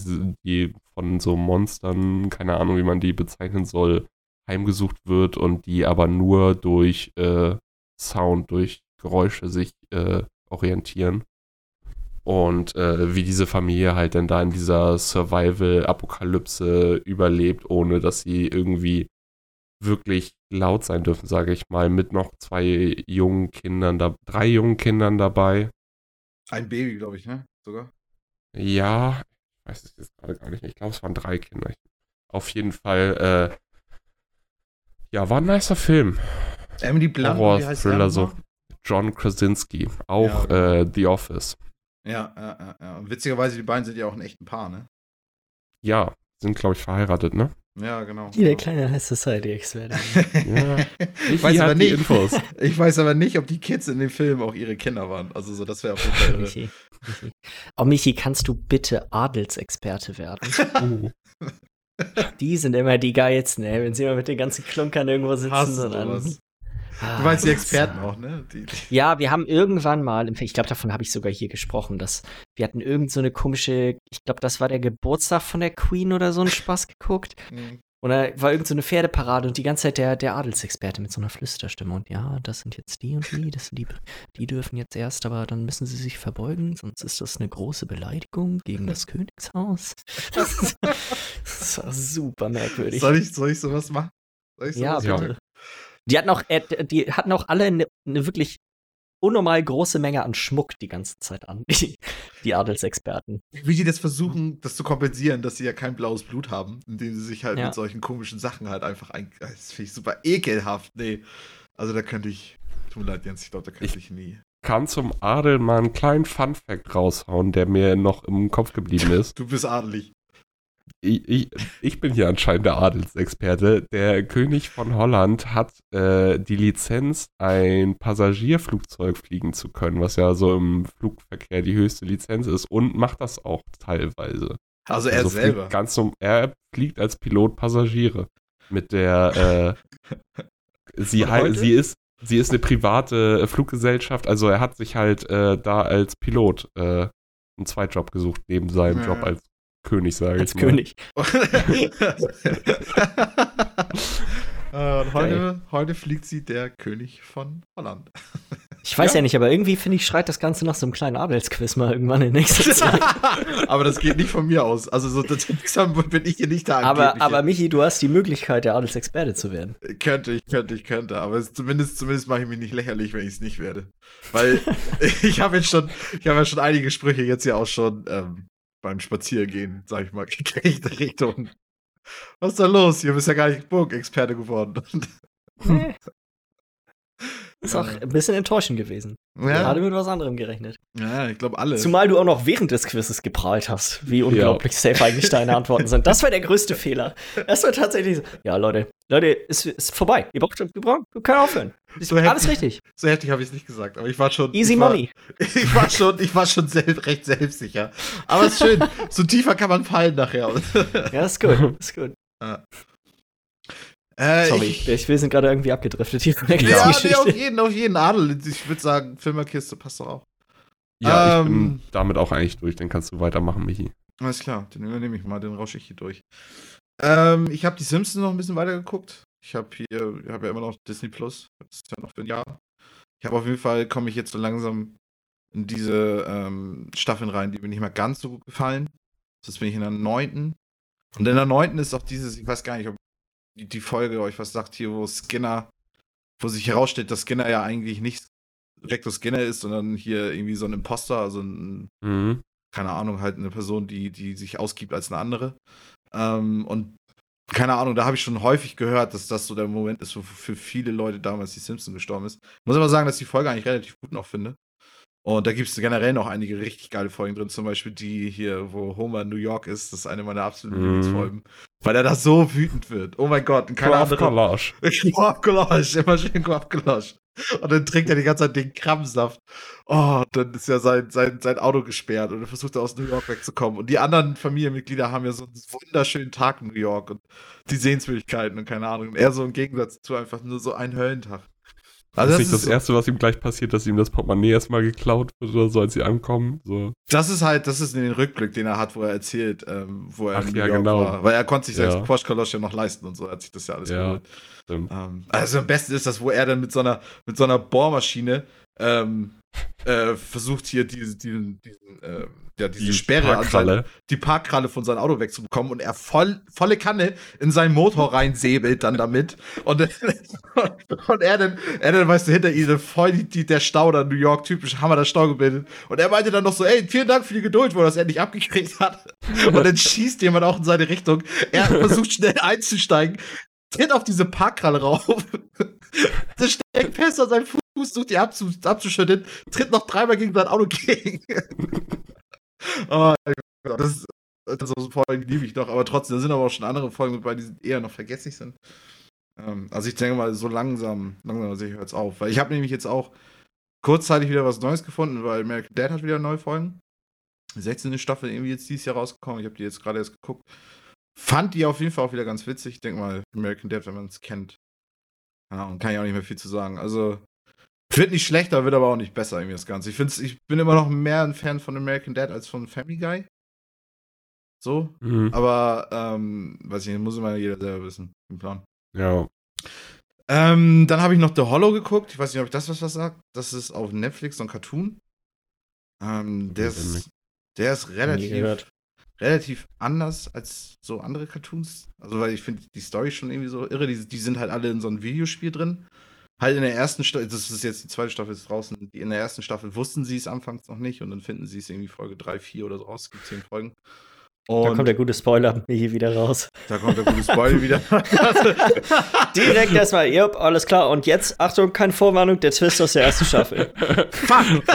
die von so Monstern, keine Ahnung, wie man die bezeichnen soll, heimgesucht wird und die aber nur durch äh, Sound, durch Geräusche sich äh, orientieren. Und äh, wie diese Familie halt dann da in dieser Survival-Apokalypse überlebt, ohne dass sie irgendwie wirklich laut sein dürfen, sage ich mal, mit noch zwei jungen Kindern, da, drei jungen Kindern dabei. Ein Baby, glaube ich, ne? Sogar. Ja, ich weiß es jetzt gerade gar nicht. Ich glaube, es waren drei Kinder. Auf jeden Fall, äh, ja, war ein nicer Film. Emily Blunt, Horror, wie heißt Thriller, so. John Krasinski, auch Ja, äh, The Office. Ja, ja, ja, ja. Und witzigerweise, die beiden sind ja auch ein echten Paar, ne? Ja, sind, glaube ich, verheiratet, ne? Ja, genau. Hier der genau. kleine High Society-Experte. Ja. ich, weiß aber nicht, Infos. ich weiß aber nicht, ob die Kids in dem Film auch ihre Kinder waren. Also so, das wäre auf jeden Fall. Michi. Michi. Oh, Michi, kannst du bitte Adelsexperte werden? Uh, Die sind immer die geilsten, ey, wenn sie immer mit den ganzen Klunkern irgendwo sitzen Hasse und dann. Du meinst die Experten auch, ne? Die, Ja, wir haben irgendwann mal, ich glaube, davon habe ich sogar hier gesprochen, dass wir hatten irgend so eine komische, ich glaube, das war der Geburtstag von der Queen oder so einen Spaß geguckt. Mhm. Und da war irgend so eine Pferdeparade und die ganze Zeit der, der Adelsexperte mit so einer Flüsterstimme. Und ja, das sind jetzt die und die, das sind die, die dürfen jetzt erst, aber dann müssen sie sich verbeugen, sonst ist das eine große Beleidigung gegen das Königshaus. das war super merkwürdig. soll, ich, soll ich sowas machen? Soll ich Ja, sowas Ja. bitte. Die hatten auch, äh, die hatten auch alle eine ne wirklich unnormal große Menge an Schmuck die ganze Zeit an, die, die Adelsexperten. Wie die das versuchen, das zu kompensieren, dass sie ja kein blaues Blut haben, indem sie sich halt Ja. mit solchen komischen Sachen halt einfach ein. Das finde ich super ekelhaft. Nee. Also da könnte ich. Tut mir leid, Jens, ich glaube, da könnte ich, nie. Kann zum Adel mal einen kleinen Fun-Fact raushauen, der mir noch im Kopf geblieben ist. Du bist adelig. Ich, ich, ich bin hier anscheinend der Adelsexperte. Der König von Holland hat äh, die Lizenz, ein Passagierflugzeug fliegen zu können, was ja so im Flugverkehr die höchste Lizenz ist und macht das auch teilweise. Also er Also selber. Ganz um, er fliegt als Pilot Passagiere. Mit der, äh, sie, sie ist, sie ist eine private äh, Fluggesellschaft, also er hat sich halt äh, da als Pilot äh, einen Zweitjob gesucht, neben seinem Ja. Job als König, sage Als ich mal. König. Äh, und heute, heute fliegt sie der König von Holland. Ich weiß ja. Ja. nicht, aber irgendwie finde ich, schreit das Ganze nach so einem kleinen Adelsquiz mal irgendwann in nächster Zeit. aber das geht nicht von mir aus. Also so bin ich hier nicht der aber, aber Michi, du hast die Möglichkeit, der Adelsexperte zu werden. Könnte, ich könnte, ich könnte. Aber es, zumindest, zumindest mache ich mich nicht lächerlich, wenn ich es nicht werde. Weil ich habe jetzt schon, ich habe ja schon einige Sprüche jetzt ja auch schon ähm, beim Spaziergehen, sag ich mal, gekriegt Richtung. Was ist da los? Ihr bist ja gar nicht Burgexperte geworden. Nee. Ist auch ein bisschen enttäuschend gewesen. Ich ja, hatte mit was anderem gerechnet. ja, ich glaube alle. Zumal du auch noch während des Quizzes geprahlt hast, wie unglaublich safe eigentlich deine Antworten sind. Das war der größte Fehler. Das war tatsächlich so. Ja, Leute, Leute, ist, ist vorbei. Ihr braucht, ihr braucht, ihr könnt aufhören. So heftig. alles richtig. so heftig habe ich es nicht gesagt, aber ich war schon. Easy ich war, money. Ich war schon, ich war schon sel recht selbstsicher. Aber es ist schön. so tiefer kann man fallen nachher. Ja, ist gut. Ist gut. Äh, Sorry, ich- ich, wir sind gerade irgendwie abgedriftet hier von der Ja, nee, auf jeden, auf jeden Adel. Ich würde sagen, Filmerkiste passt doch auch. Ja, ich Ähm. bin damit auch eigentlich durch. Dann kannst du weitermachen, Michi. Alles klar, den übernehme ich mal, den rausche ich hier durch. Ähm, ich habe die Simpsons noch ein bisschen weiter geguckt. Ich habe hier, ich habe ja immer noch Disney Plus. Das ist ja noch für ein Jahr. Ich habe auf jeden Fall, komme ich jetzt so langsam in diese ähm, Staffeln rein, die mir nicht mehr ganz so gut gefallen. Jetzt bin ich in der neunten. Und in der neunten ist auch dieses, ich weiß gar nicht, ob die, Folge euch was sagt hier, wo Skinner, wo sich herausstellt, dass Skinner ja eigentlich nicht Recto Skinner ist, sondern hier irgendwie so ein Imposter, also ein Mhm. keine Ahnung, halt eine Person, die, die sich ausgibt als eine andere. Ähm, und keine Ahnung, da habe ich schon häufig gehört, dass das so der Moment ist, wo für viele Leute damals die Simpson gestorben ist. Muss aber sagen, dass ich die Folge eigentlich relativ gut noch finde. Und da gibt es generell noch einige richtig geile Folgen drin, zum Beispiel die hier, wo Homer in New York ist. Das ist eine meiner absoluten Mhm. Lieblingsfolgen. Weil er da so wütend wird. Oh mein Gott, keine andere. Collage. Korbgulasch, immer schön Korbgulasch. Und dann trinkt er die ganze Zeit den Krabbensaft. Oh, dann ist ja sein, sein, sein Auto gesperrt und er versucht aus New York wegzukommen. Und die anderen Familienmitglieder haben ja so einen wunderschönen Tag in New York und die Sehenswürdigkeiten und keine Ahnung. Und er so im Gegensatz zu einfach nur so einen Höllentag. Also das ist nicht das Erste, was ihm gleich passiert, dass ihm das Portemonnaie erstmal geklaut wird oder so, als sie ankommen. So. Das ist halt, das ist den Rückblick, den er hat, wo er erzählt, ähm, wo er Ach in New ja, York genau. war. Weil er konnte sich Ja. selbst Porsche Kalosch ja noch leisten und so, hat sich das ja alles Ja. geholt. Ähm, also am besten ist das, wo er dann mit so einer, mit so einer Bohrmaschine ähm, äh, versucht hier diese, diesen, diesen, äh, ja, diese Die Sperre Parkkralle. seine, die Parkkralle von seinem Auto wegzubekommen und er voll, volle Kanne in seinen Motor reinsäbelt dann damit und, und er dann, er dann, weißt du, hinter ihm voll die, die, der Stau da New York, typisch Hammer der Stau gebildet und er meinte dann noch so, ey, vielen Dank für die Geduld, wo er das endlich abgekriegt hat und dann schießt jemand auch in seine Richtung, er versucht schnell einzusteigen, tritt auf diese Parkkralle rauf, das steckt fest an seinem Fuß, sucht die abzu abzuschütteln, tritt noch dreimal gegen sein Auto gegen. oh, das ist das so Folgen liebe ich noch, aber trotzdem, da sind aber auch schon andere Folgen dabei, die eher noch vergesslich sind. Ähm, also ich denke mal, so langsam, langsam sehe ich es auf. Weil ich habe nämlich jetzt auch kurzzeitig wieder was Neues gefunden, weil American Dad hat wieder neue Folgen. Die 16. Staffel irgendwie jetzt dieses Jahr rausgekommen. Ich habe die jetzt gerade erst geguckt. Fand die auf jeden Fall auch wieder ganz witzig. Ich denke mal, American Dad, wenn man es kennt, Ja, kann ich auch nicht mehr viel zu sagen. Also, wird nicht schlechter, wird aber auch nicht besser, irgendwie das Ganze. Ich, find's, ich bin immer noch mehr ein Fan von American Dad als von Family Guy. So. Mhm. Aber, ähm, weiß ich nicht, muss immer jeder selber wissen. Im Plan. Ja. Ähm, dann habe ich noch The Hollow geguckt. Ich weiß nicht, ob ich das was, was sagt. Das ist auf Netflix so ein Cartoon. Ähm, der, ist, der ist relativ. Relativ anders als so andere Cartoons. Also, weil ich finde die Story schon irgendwie so irre. Die, die sind halt alle in so einem Videospiel drin. Halt in der ersten Staffel, das ist jetzt die zweite Staffel ist draußen. In der ersten Staffel wussten sie es anfangs noch nicht und dann finden sie es irgendwie Folge 3, 4 oder so raus. Es gibt 10 Folgen. Da Und kommt der gute Spoiler hier wieder raus. da kommt der gute Spoiler wieder. Direkt erstmal, yep, alles klar. Und jetzt, Achtung, keine Vorwarnung, der Twist aus der ersten Staffel.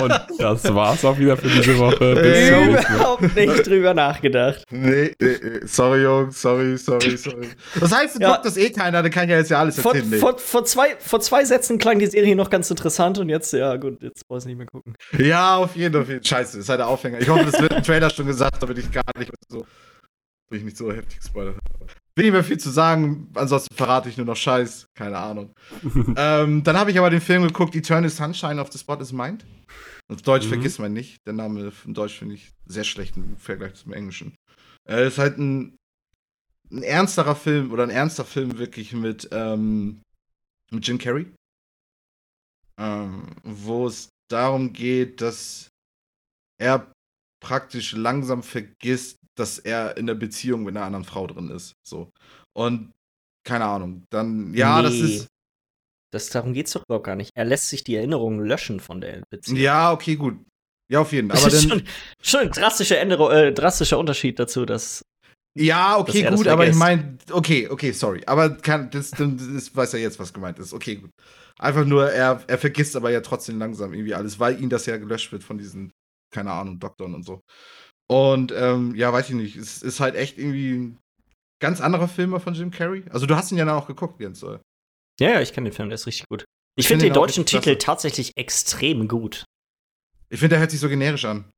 Und das war's auch wieder für diese Woche. Bis. Überhaupt nicht drüber nachgedacht. Nee, nee, nee, sorry, Jungs, sorry, sorry, sorry. Das heißt, du Ja. guckt das eh keiner, dann kann ich ja jetzt ja alles Vor, erzählen. vor, vor, zwei, vor zwei Sätzen klang die Serie noch ganz interessant und jetzt, ja gut, jetzt brauchst du nicht mehr gucken. Ja, auf jeden Fall. Scheiße, das ist halt der Aufhänger. Ich hoffe, das wird im Trailer schon gesagt, damit ich gar nicht so, will ich nicht so heftig spoilern. Will nicht mehr viel zu sagen, ansonsten verrate ich nur noch Scheiß, keine Ahnung. ähm, dann habe ich aber den Film geguckt, Eternal Sunshine of the Spot is Mind. Auf Deutsch Mhm. vergiss man nicht. Der Name in Deutsch finde ich sehr schlecht im Vergleich zum Englischen. Er ist halt ein, ein ernsterer Film oder ein ernster Film wirklich mit, ähm, mit Jim Carrey. Ähm, wo es darum geht, dass er praktisch langsam vergisst, dass er in der Beziehung mit einer anderen Frau drin ist. So. Und keine Ahnung. Dann, ja, das Nee. ist. Das, darum geht's doch überhaupt gar nicht. Er lässt sich die Erinnerungen löschen von der Beziehung. Ja, okay, gut. Ja, auf jeden Fall. Das Aber ist dann, schon, schon ein drastischer, Änderung, äh, drastischer Unterschied dazu, dass. ja, okay, dass er das gut, aber ich meine, okay, okay, sorry. Aber kann, das, das, das weiß ja jetzt, was gemeint ist. Okay, gut. Einfach nur, er, er vergisst aber ja trotzdem langsam irgendwie alles, weil ihm das ja gelöscht wird von diesen, keine Ahnung, Doktoren und so. Und ähm, ja, weiß ich nicht. Es ist halt echt irgendwie ein ganz anderer Film von Jim Carrey. Also du hast ihn ja dann auch geguckt, Jens. oder? Ja, ja, ich kenne den Film, der ist richtig gut. Ich Ich finde find den deutschen Titel klasse. tatsächlich extrem gut. Ich finde, der hört sich so generisch an.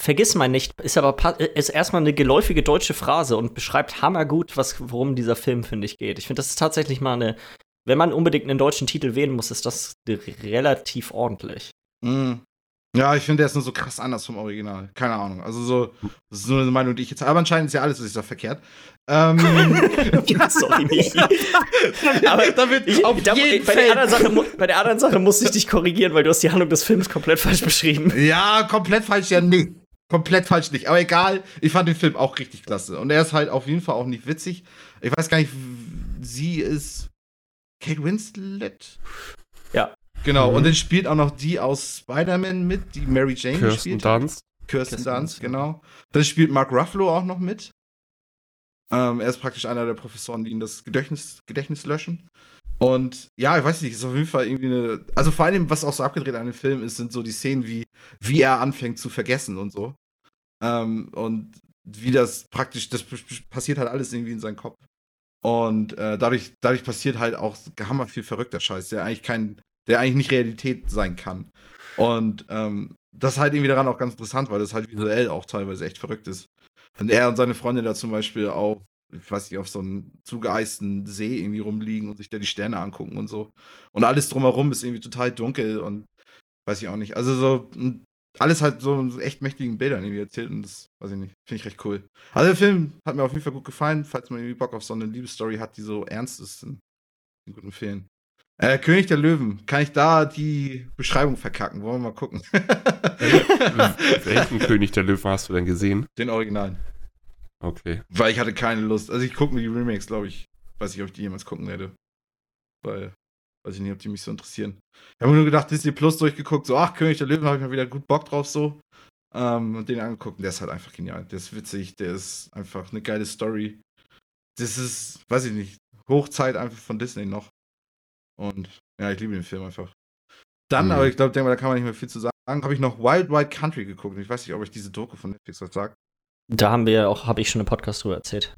Vergiss mal nicht, ist aber ist erstmal eine geläufige deutsche Phrase und beschreibt hammergut, was, worum dieser Film, finde ich, geht. Ich finde, das ist tatsächlich mal eine, wenn man unbedingt einen deutschen Titel wählen muss, ist das relativ ordentlich. Mm. Ja, ich finde, der ist nur so krass anders vom Original. Keine Ahnung. Also so, das ist nur eine Meinung, die ich jetzt habe. Aber anscheinend ist ja alles, was ich sage, verkehrt. Ähm, ja, sorry, Michi. Aber damit ich, auf da, jeden bei, der Fall. anderen Sache, bei der anderen Sache musste ich dich korrigieren, weil du hast die Handlung des Films komplett falsch beschrieben. Ja, komplett falsch, ja, nee. Komplett falsch nicht. Aber egal, ich fand den Film auch richtig klasse. Und er ist halt auf jeden Fall auch nicht witzig. Ich weiß gar nicht, sie ist Kate Winslet? Genau, Mhm. und dann spielt auch noch die aus Spider-Man mit, die Mary Jane Kirsten gespielt hat. Dunst. Kirsten Kirsten Dunst, genau. Dann spielt Mark Ruffalo auch noch mit. Ähm, er ist praktisch einer der Professoren, die ihm das Gedächtnis, Gedächtnis löschen. Und ja, ich weiß nicht, ist auf jeden Fall irgendwie eine. Also vor allem, was auch so abgedreht an dem Film ist, sind so die Szenen, wie, wie er anfängt zu vergessen und so. Ähm, und wie das praktisch, das passiert halt alles irgendwie in seinem Kopf. Und äh, dadurch, dadurch passiert halt auch hammer viel verrückter Scheiß, der eigentlich kein, der eigentlich nicht Realität sein kann. Und ähm, das ist halt irgendwie daran auch ganz interessant, weil das halt visuell auch teilweise echt verrückt ist. Und er und seine Freundin da zum Beispiel auch, ich weiß nicht, auf so einem zugeeisten See irgendwie rumliegen und sich da die Sterne angucken und so. Und alles drumherum ist irgendwie total dunkel und weiß ich auch nicht. Also so, m, alles halt so in echt mächtigen Bildern irgendwie erzählt und das weiß ich nicht. Finde ich recht cool. Also der Film hat mir auf jeden Fall gut gefallen. Falls man irgendwie Bock auf so eine Liebesstory hat, die so ernst ist, dann kann ich gut empfehlen. Äh, König der Löwen. Kann ich da die Beschreibung verkacken? Wollen wir mal gucken. Welchen König der Löwen hast du denn gesehen? Den Originalen. Okay. Weil ich hatte keine Lust. Also ich gucke mir die Remakes, glaube ich. Weiß nicht, ob ich die jemals gucken werde. Weil, weiß ich nicht, ob die mich so interessieren. Ich habe nur gedacht, Disney Plus durchgeguckt, so, ach, König der Löwen, habe ich mal wieder gut Bock drauf, so. Ähm, und den angeguckt. Und der ist halt einfach genial. Der ist witzig, der ist einfach eine geile Story. Das ist, weiß ich nicht, Hochzeit einfach von Disney noch. Und ja, ich liebe den Film einfach. Dann, Mhm. aber ich glaube, da kann man nicht mehr viel zu sagen, habe ich noch Wild Wild Country geguckt. Ich weiß nicht, ob euch diese Doku von Netflix was sagt. Da haben wir auch, habe ich schon im Podcast drüber erzählt.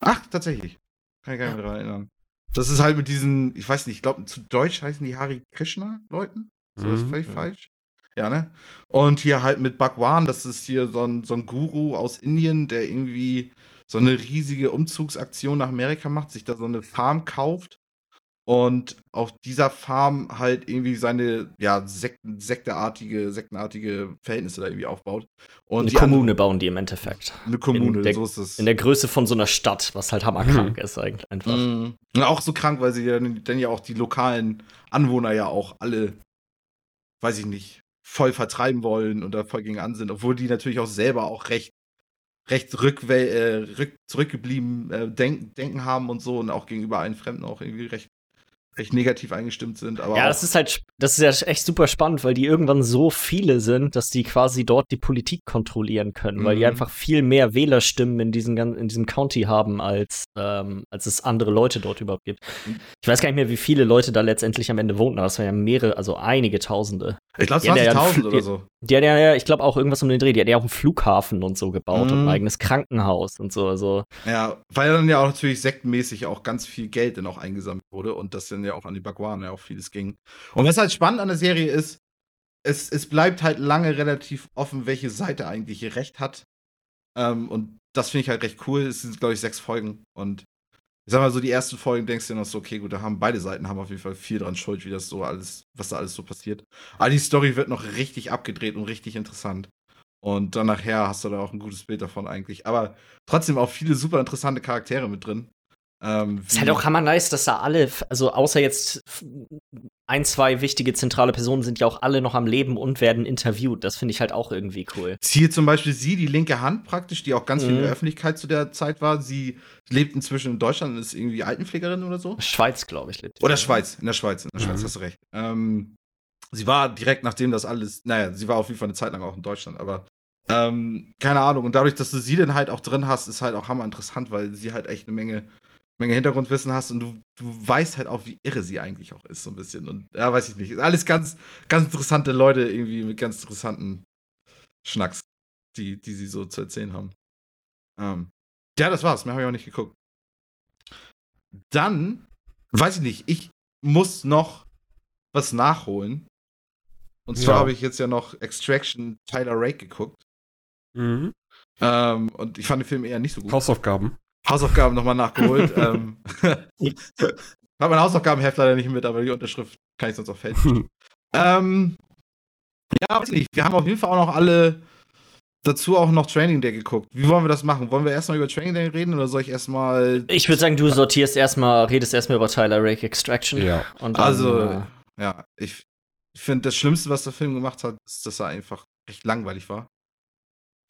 Ach, tatsächlich. Kann ich gar nicht mehr daran erinnern. Das ist halt mit diesen, ich weiß nicht, ich glaube, zu Deutsch heißen die Hari Krishna-Leuten. So ist Mhm. völlig falsch. Ja, ne? Und hier halt mit Bhagwan, das ist hier so ein, so ein Guru aus Indien, der irgendwie so eine riesige Umzugsaktion nach Amerika macht, sich da so eine Farm kauft und auf dieser Farm halt irgendwie seine, ja, Sekten, sekteartige, sektenartige Verhältnisse da irgendwie aufbaut. Und eine die Kommune andere- bauen die im Endeffekt. Eine Kommune, in der- so ist es. In der Größe von so einer Stadt, was halt hammerkrank ist eigentlich einfach. Mhm. Und auch so krank, weil sie dann, dann ja auch die lokalen Anwohner ja auch alle, weiß ich nicht, voll vertreiben wollen und da voll gegen an sind, obwohl die natürlich auch selber auch recht, recht äh, rück, zurückgeblieben äh, denk denken haben und so und auch gegenüber allen Fremden auch irgendwie recht, recht negativ eingestimmt sind. Aber Ja, das ist halt, das ist ja echt super spannend, weil die irgendwann so viele sind, dass die quasi dort die Politik kontrollieren können, weil die Mhm. einfach viel mehr Wählerstimmen in diesem, gan- in diesem County haben, als, ähm, als es andere Leute dort überhaupt gibt. Mhm. Ich weiß gar nicht mehr, wie viele Leute da letztendlich am Ende wohnten, aber es waren ja mehrere, also einige Tausende. ich glaube Ja, der- 20.000 der- oder so. Die hat ja, ja, ich glaube auch irgendwas um den Dreh, die hat ja auch einen Flughafen und so gebaut und ein Mhm. eigenes Krankenhaus und so, also. Ja, weil dann ja auch natürlich sektenmäßig auch ganz viel Geld dann auch eingesammelt wurde und das dann ja auch an die Bagwan ja auch vieles ging. Und was halt spannend an der Serie ist, es, es bleibt halt lange relativ offen, welche Seite eigentlich recht hat. Ähm, und das finde ich halt recht cool. Es sind, glaube ich, sechs Folgen und ich sag mal so, die ersten Folgen denkst du dir noch so, okay, gut, da haben beide Seiten haben auf jeden Fall viel dran schuld, wie das so alles, was da alles so passiert. Aber die Story wird noch richtig abgedreht und richtig interessant. Und dann nachher hast du da auch ein gutes Bild davon eigentlich. Aber trotzdem auch viele super interessante Charaktere mit drin. Ähm, Ist halt auch hammer nice, dass da alle, also außer jetzt ein, zwei wichtige zentrale Personen sind ja auch alle noch am Leben und werden interviewt. Das finde ich halt auch irgendwie cool. Hier zum Beispiel sie, die linke Hand praktisch, die auch ganz viel in Mhm. der Öffentlichkeit zu der Zeit war. Sie lebt inzwischen in Deutschland und ist irgendwie Altenpflegerin oder so. Schweiz, glaube ich. lebt. Oder Schweiz, in der Schweiz, in der Schweiz, Mhm. hast du recht. Ähm, sie war direkt nachdem das alles, naja, sie war auf jeden Fall eine Zeit lang auch in Deutschland, aber ähm, keine Ahnung. Und dadurch, dass du sie dann halt auch drin hast, ist halt auch hammer interessant, weil sie halt echt eine Menge, Menge Hintergrundwissen hast und du, du weißt halt auch, wie irre sie eigentlich auch ist, so ein bisschen. Und ja, weiß ich nicht. Alles ganz, ganz interessante Leute irgendwie mit ganz interessanten Schnacks, die, die sie so zu erzählen haben. Ähm, ja, das war's. Mehr habe ich auch nicht geguckt. Dann, weiß ich nicht, ich muss noch was nachholen. Und zwar Ja. habe ich jetzt ja noch Extraction Tyler Rake geguckt. Mhm. Ähm, und ich fand den Film eher nicht so gut. Hausaufgaben. Hausaufgaben nochmal nachgeholt. ähm, habe mein Hausaufgabenheft leider nicht mit, aber die Unterschrift kann ich sonst auch fälschen. ähm, ja, weiß ich nicht. Wir haben auf jeden Fall auch noch alle dazu auch noch Training Day geguckt. Wie wollen wir das machen? Wollen wir erstmal über Training Day reden oder soll ich erstmal. Ich würde sagen, du sortierst erstmal, redest erstmal über Tyler Rake Extraction. Ja. Und dann, Also, äh, ja, ich, ich finde, das Schlimmste, was der Film gemacht hat, ist, dass er einfach recht langweilig war.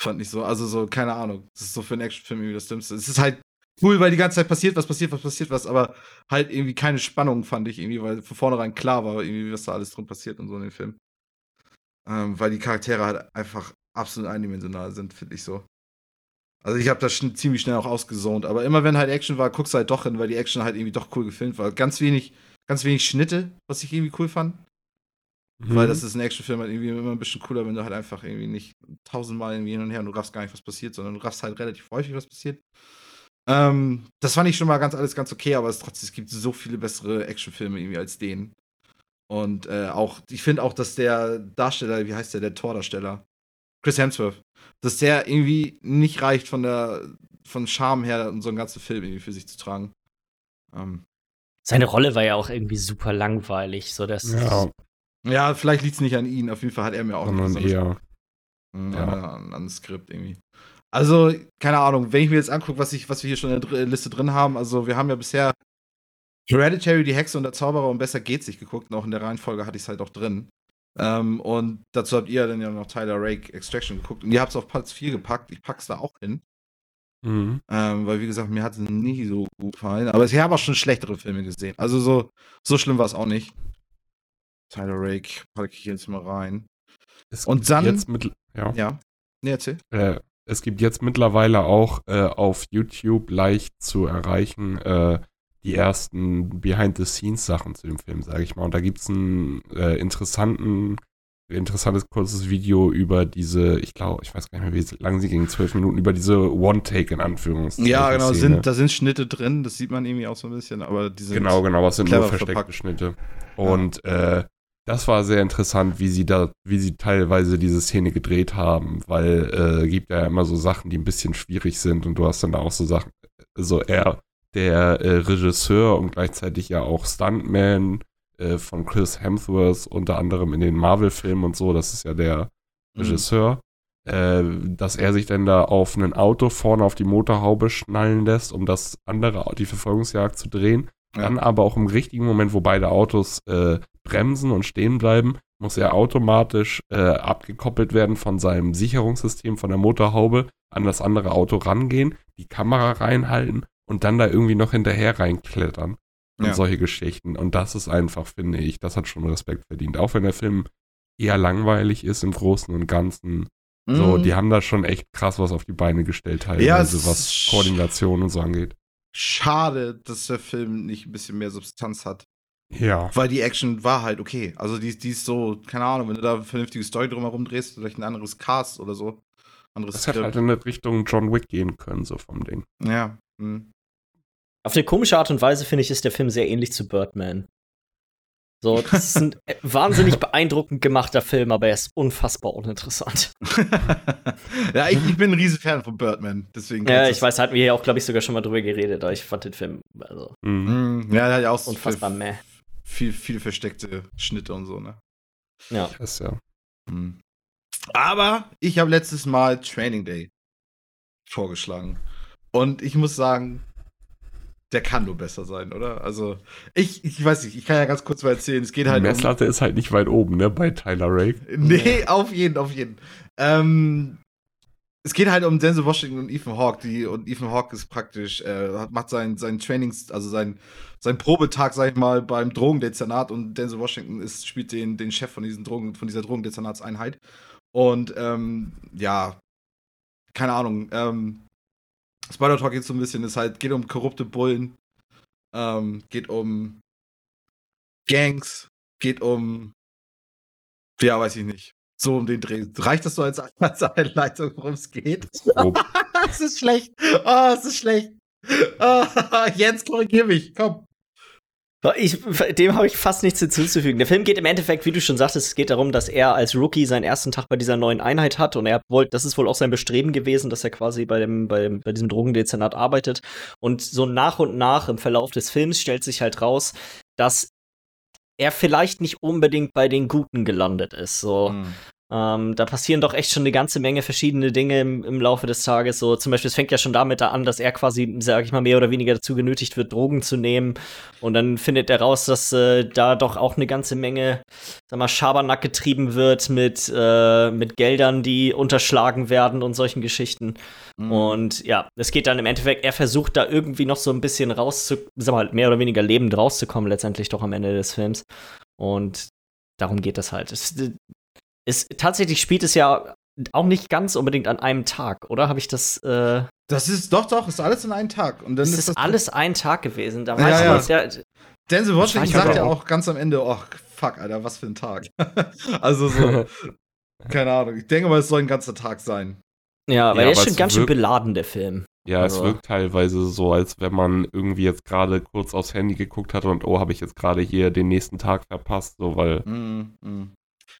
Fand ich so. Also, so, keine Ahnung. Das ist so für einen Actionfilm irgendwie das Dümmste. Es ist halt cool, weil die ganze Zeit passiert was, passiert was, passiert was, aber halt irgendwie keine Spannung, fand ich irgendwie, weil von vornherein klar war, irgendwie, was da alles drin passiert und so in dem Film. Ähm, weil die Charaktere halt einfach absolut eindimensional sind, finde ich so. Also ich habe das schn ziemlich schnell auch ausgesohnt, aber immer wenn halt Action war, guckst du halt doch hin, weil die Action halt irgendwie doch cool gefilmt war. Ganz wenig, ganz wenig Schnitte, was ich irgendwie cool fand. Mhm. Weil das ist ein Actionfilm halt irgendwie immer ein bisschen cooler, wenn du halt einfach irgendwie nicht tausendmal irgendwie hin und her und du raffst gar nicht, was passiert, sondern du raffst halt relativ häufig, was passiert. Ähm, das fand ich schon mal ganz alles ganz okay, aber es trotzdem, es gibt so viele bessere Actionfilme irgendwie als den. Und äh, auch, ich finde auch, dass der Darsteller, wie heißt der, der Tordarsteller, Chris Hemsworth, dass der irgendwie nicht reicht von der, von Charme her, um so einen ganzen Film irgendwie für sich zu tragen. Ähm, seine Rolle war ja auch irgendwie super langweilig. So, das ja, ja, vielleicht liegt es nicht an ihn, auf jeden Fall hat er mir auch sondern nicht. Mhm, Ja. an, an, an das Skript irgendwie. Also, keine Ahnung, wenn ich mir jetzt angucke, was, ich, was wir hier schon in der Liste drin haben, also wir haben ja bisher Hereditary, die Hexe und der Zauberer und besser geht's nicht geguckt, und auch in der Reihenfolge hatte ich es halt auch drin. Ähm, und dazu habt ihr dann ja noch Tyler Rake Extraction geguckt und ihr habt es auf Platz 4 gepackt. Ich pack's da auch hin. Mhm. Ähm, weil, wie gesagt, mir hat es nie so gut gefallen. Aber ich habe auch schon schlechtere Filme gesehen. Also so, so schlimm war es auch nicht. Tyler Rake, packe ich jetzt mal rein. Es Und dann- Jetzt mit, ja. Ja. Nee, erzähl. Äh, es gibt jetzt mittlerweile auch äh, auf YouTube leicht zu erreichen äh, die ersten Behind-the-Scenes-Sachen zu dem Film, sage ich mal. Und da gibt es ein äh, interessanten, interessantes kurzes Video über diese, ich glaube, ich weiß gar nicht mehr, wie lang sie ging, zwölf Minuten, über diese One-Take in Anführungszeichen. Ja, genau, sind, da sind Schnitte drin, das sieht man irgendwie auch so ein bisschen, aber die sind. Genau, genau, was sind nur versteckte verpackt. Schnitte. Und äh, das war sehr interessant, wie sie da, wie sie teilweise diese Szene gedreht haben, weil äh, gibt ja immer so Sachen, die ein bisschen schwierig sind und du hast dann da auch so Sachen, so er der äh, Regisseur und gleichzeitig ja auch Stuntman äh, von Chris Hemsworth, unter anderem in den Marvel-Filmen und so, das ist ja der Mhm. Regisseur, äh, dass er sich dann da auf ein Auto vorne auf die Motorhaube schnallen lässt, um das andere, die Verfolgungsjagd zu drehen. Ja. Dann aber auch im richtigen Moment, wo beide Autos äh, bremsen und stehen bleiben, muss er automatisch äh, abgekoppelt werden von seinem Sicherungssystem von der Motorhaube an das andere Auto rangehen, die Kamera reinhalten und dann da irgendwie noch hinterher reinklettern. Und Ja. solche Geschichten. Und das ist einfach, finde ich, das hat schon Respekt verdient. Auch wenn der Film eher langweilig ist im Großen und Ganzen. So, Mhm. die haben da schon echt krass was auf die Beine gestellt, teilweise, Ja, es was Koordination und so angeht. Schade, dass der Film nicht ein bisschen mehr Substanz hat. Ja. Weil die Action war halt okay. Also die, die ist so, keine Ahnung, wenn du da eine vernünftige Story drumherum drehst, vielleicht ein anderes Cast oder so. Anderes Das hätte halt in eine Richtung John Wick gehen können, so vom Ding. Ja. hm. Auf eine komische Art und Weise finde ich, ist der Film sehr ähnlich zu Birdman. So, das ist ein äh, wahnsinnig beeindruckend gemachter Film, aber er ist unfassbar uninteressant. ja, ich, ich bin ein riesen Fan von Birdman. Deswegen Ja, ich weiß, hatten wir ja auch, glaube ich, sogar schon mal drüber geredet, aber ich fand den Film also Mhm. Mhm. Ja, der hat ja auch so unfassbar viel, meh. Viel, viel versteckte Schnitte und so, ne? Ja. Das ja. Mhm. Aber ich habe letztes Mal Training Day vorgeschlagen. Und ich muss sagen, der kann nur besser sein, oder? Also, ich, ich weiß nicht, ich kann ja ganz kurz mal erzählen. Es geht Die halt um, Messlatte ist halt nicht weit oben, ne, bei Tyler Rake. Nee, auf jeden, auf jeden. Ähm, es geht halt um Denzel Washington und Ethan Hawke, die und Ethan Hawke ist praktisch, äh, macht sein, sein Trainings, also sein, sein Probetag, sag ich mal, beim Drogendezernat und Denzel Washington ist, spielt den, den Chef von diesen Drogen, von dieser Drogendezernatseinheit. Und ähm, ja, keine Ahnung, ähm, Spider Talk geht so ein bisschen, es halt, geht um korrupte Bullen, ähm, geht um Gangs, geht um ja, weiß ich nicht. So um den Dreh. Reicht das so als, als Einleitung, worum es geht? Es ist schlecht. Oh, es ist schlecht. Oh, Jens, korrigier mich. Komm. Ich, dem habe ich fast nichts hinzuzufügen. Der Film geht im Endeffekt, wie du schon sagtest, es geht darum, dass er als Rookie seinen ersten Tag bei dieser neuen Einheit hat und er wollte, das ist wohl auch sein Bestreben gewesen, dass er quasi bei dem, bei, dem, bei diesem Drogendezernat arbeitet. Und so nach und nach im Verlauf des Films stellt sich halt raus, dass er vielleicht nicht unbedingt bei den Guten gelandet ist. So, Hm. Ähm, da passieren doch echt schon eine ganze Menge verschiedene Dinge im, im Laufe des Tages. So zum Beispiel, es fängt ja schon damit an, dass er quasi, sag ich mal, mehr oder weniger dazu genötigt wird, Drogen zu nehmen. Und dann findet er raus, dass äh, da doch auch eine ganze Menge, sag mal, Schabernack getrieben wird mit, äh, mit Geldern, die unterschlagen werden und solchen Geschichten. Hm. Und ja, es geht dann im Endeffekt, er versucht da irgendwie noch so ein bisschen rauszu, sag mal, mehr oder weniger lebend rauszukommen, letztendlich doch am Ende des Films. Und darum geht das halt. Es, es, tatsächlich spielt es ja auch nicht ganz unbedingt an einem Tag, oder? Habe ich das. Äh, Das ist doch, doch, ist alles in einem Tag. Und dann es ist ist das alles ein Tag gewesen. Da Ja, weiß ja. der, Denzel Washington sagt ja auch- ganz am Ende, oh, fuck, Alter, was für ein Tag. also so, keine Ahnung. Ich denke mal, es soll ein ganzer Tag sein. ja, weil Ja, der ist schon es ganz schön beladen, der Film. Ja, es Also- wirkt teilweise so, als wenn man irgendwie jetzt gerade kurz aufs Handy geguckt hat und oh, habe ich jetzt gerade hier den nächsten Tag verpasst, so weil Mhm. Mhm.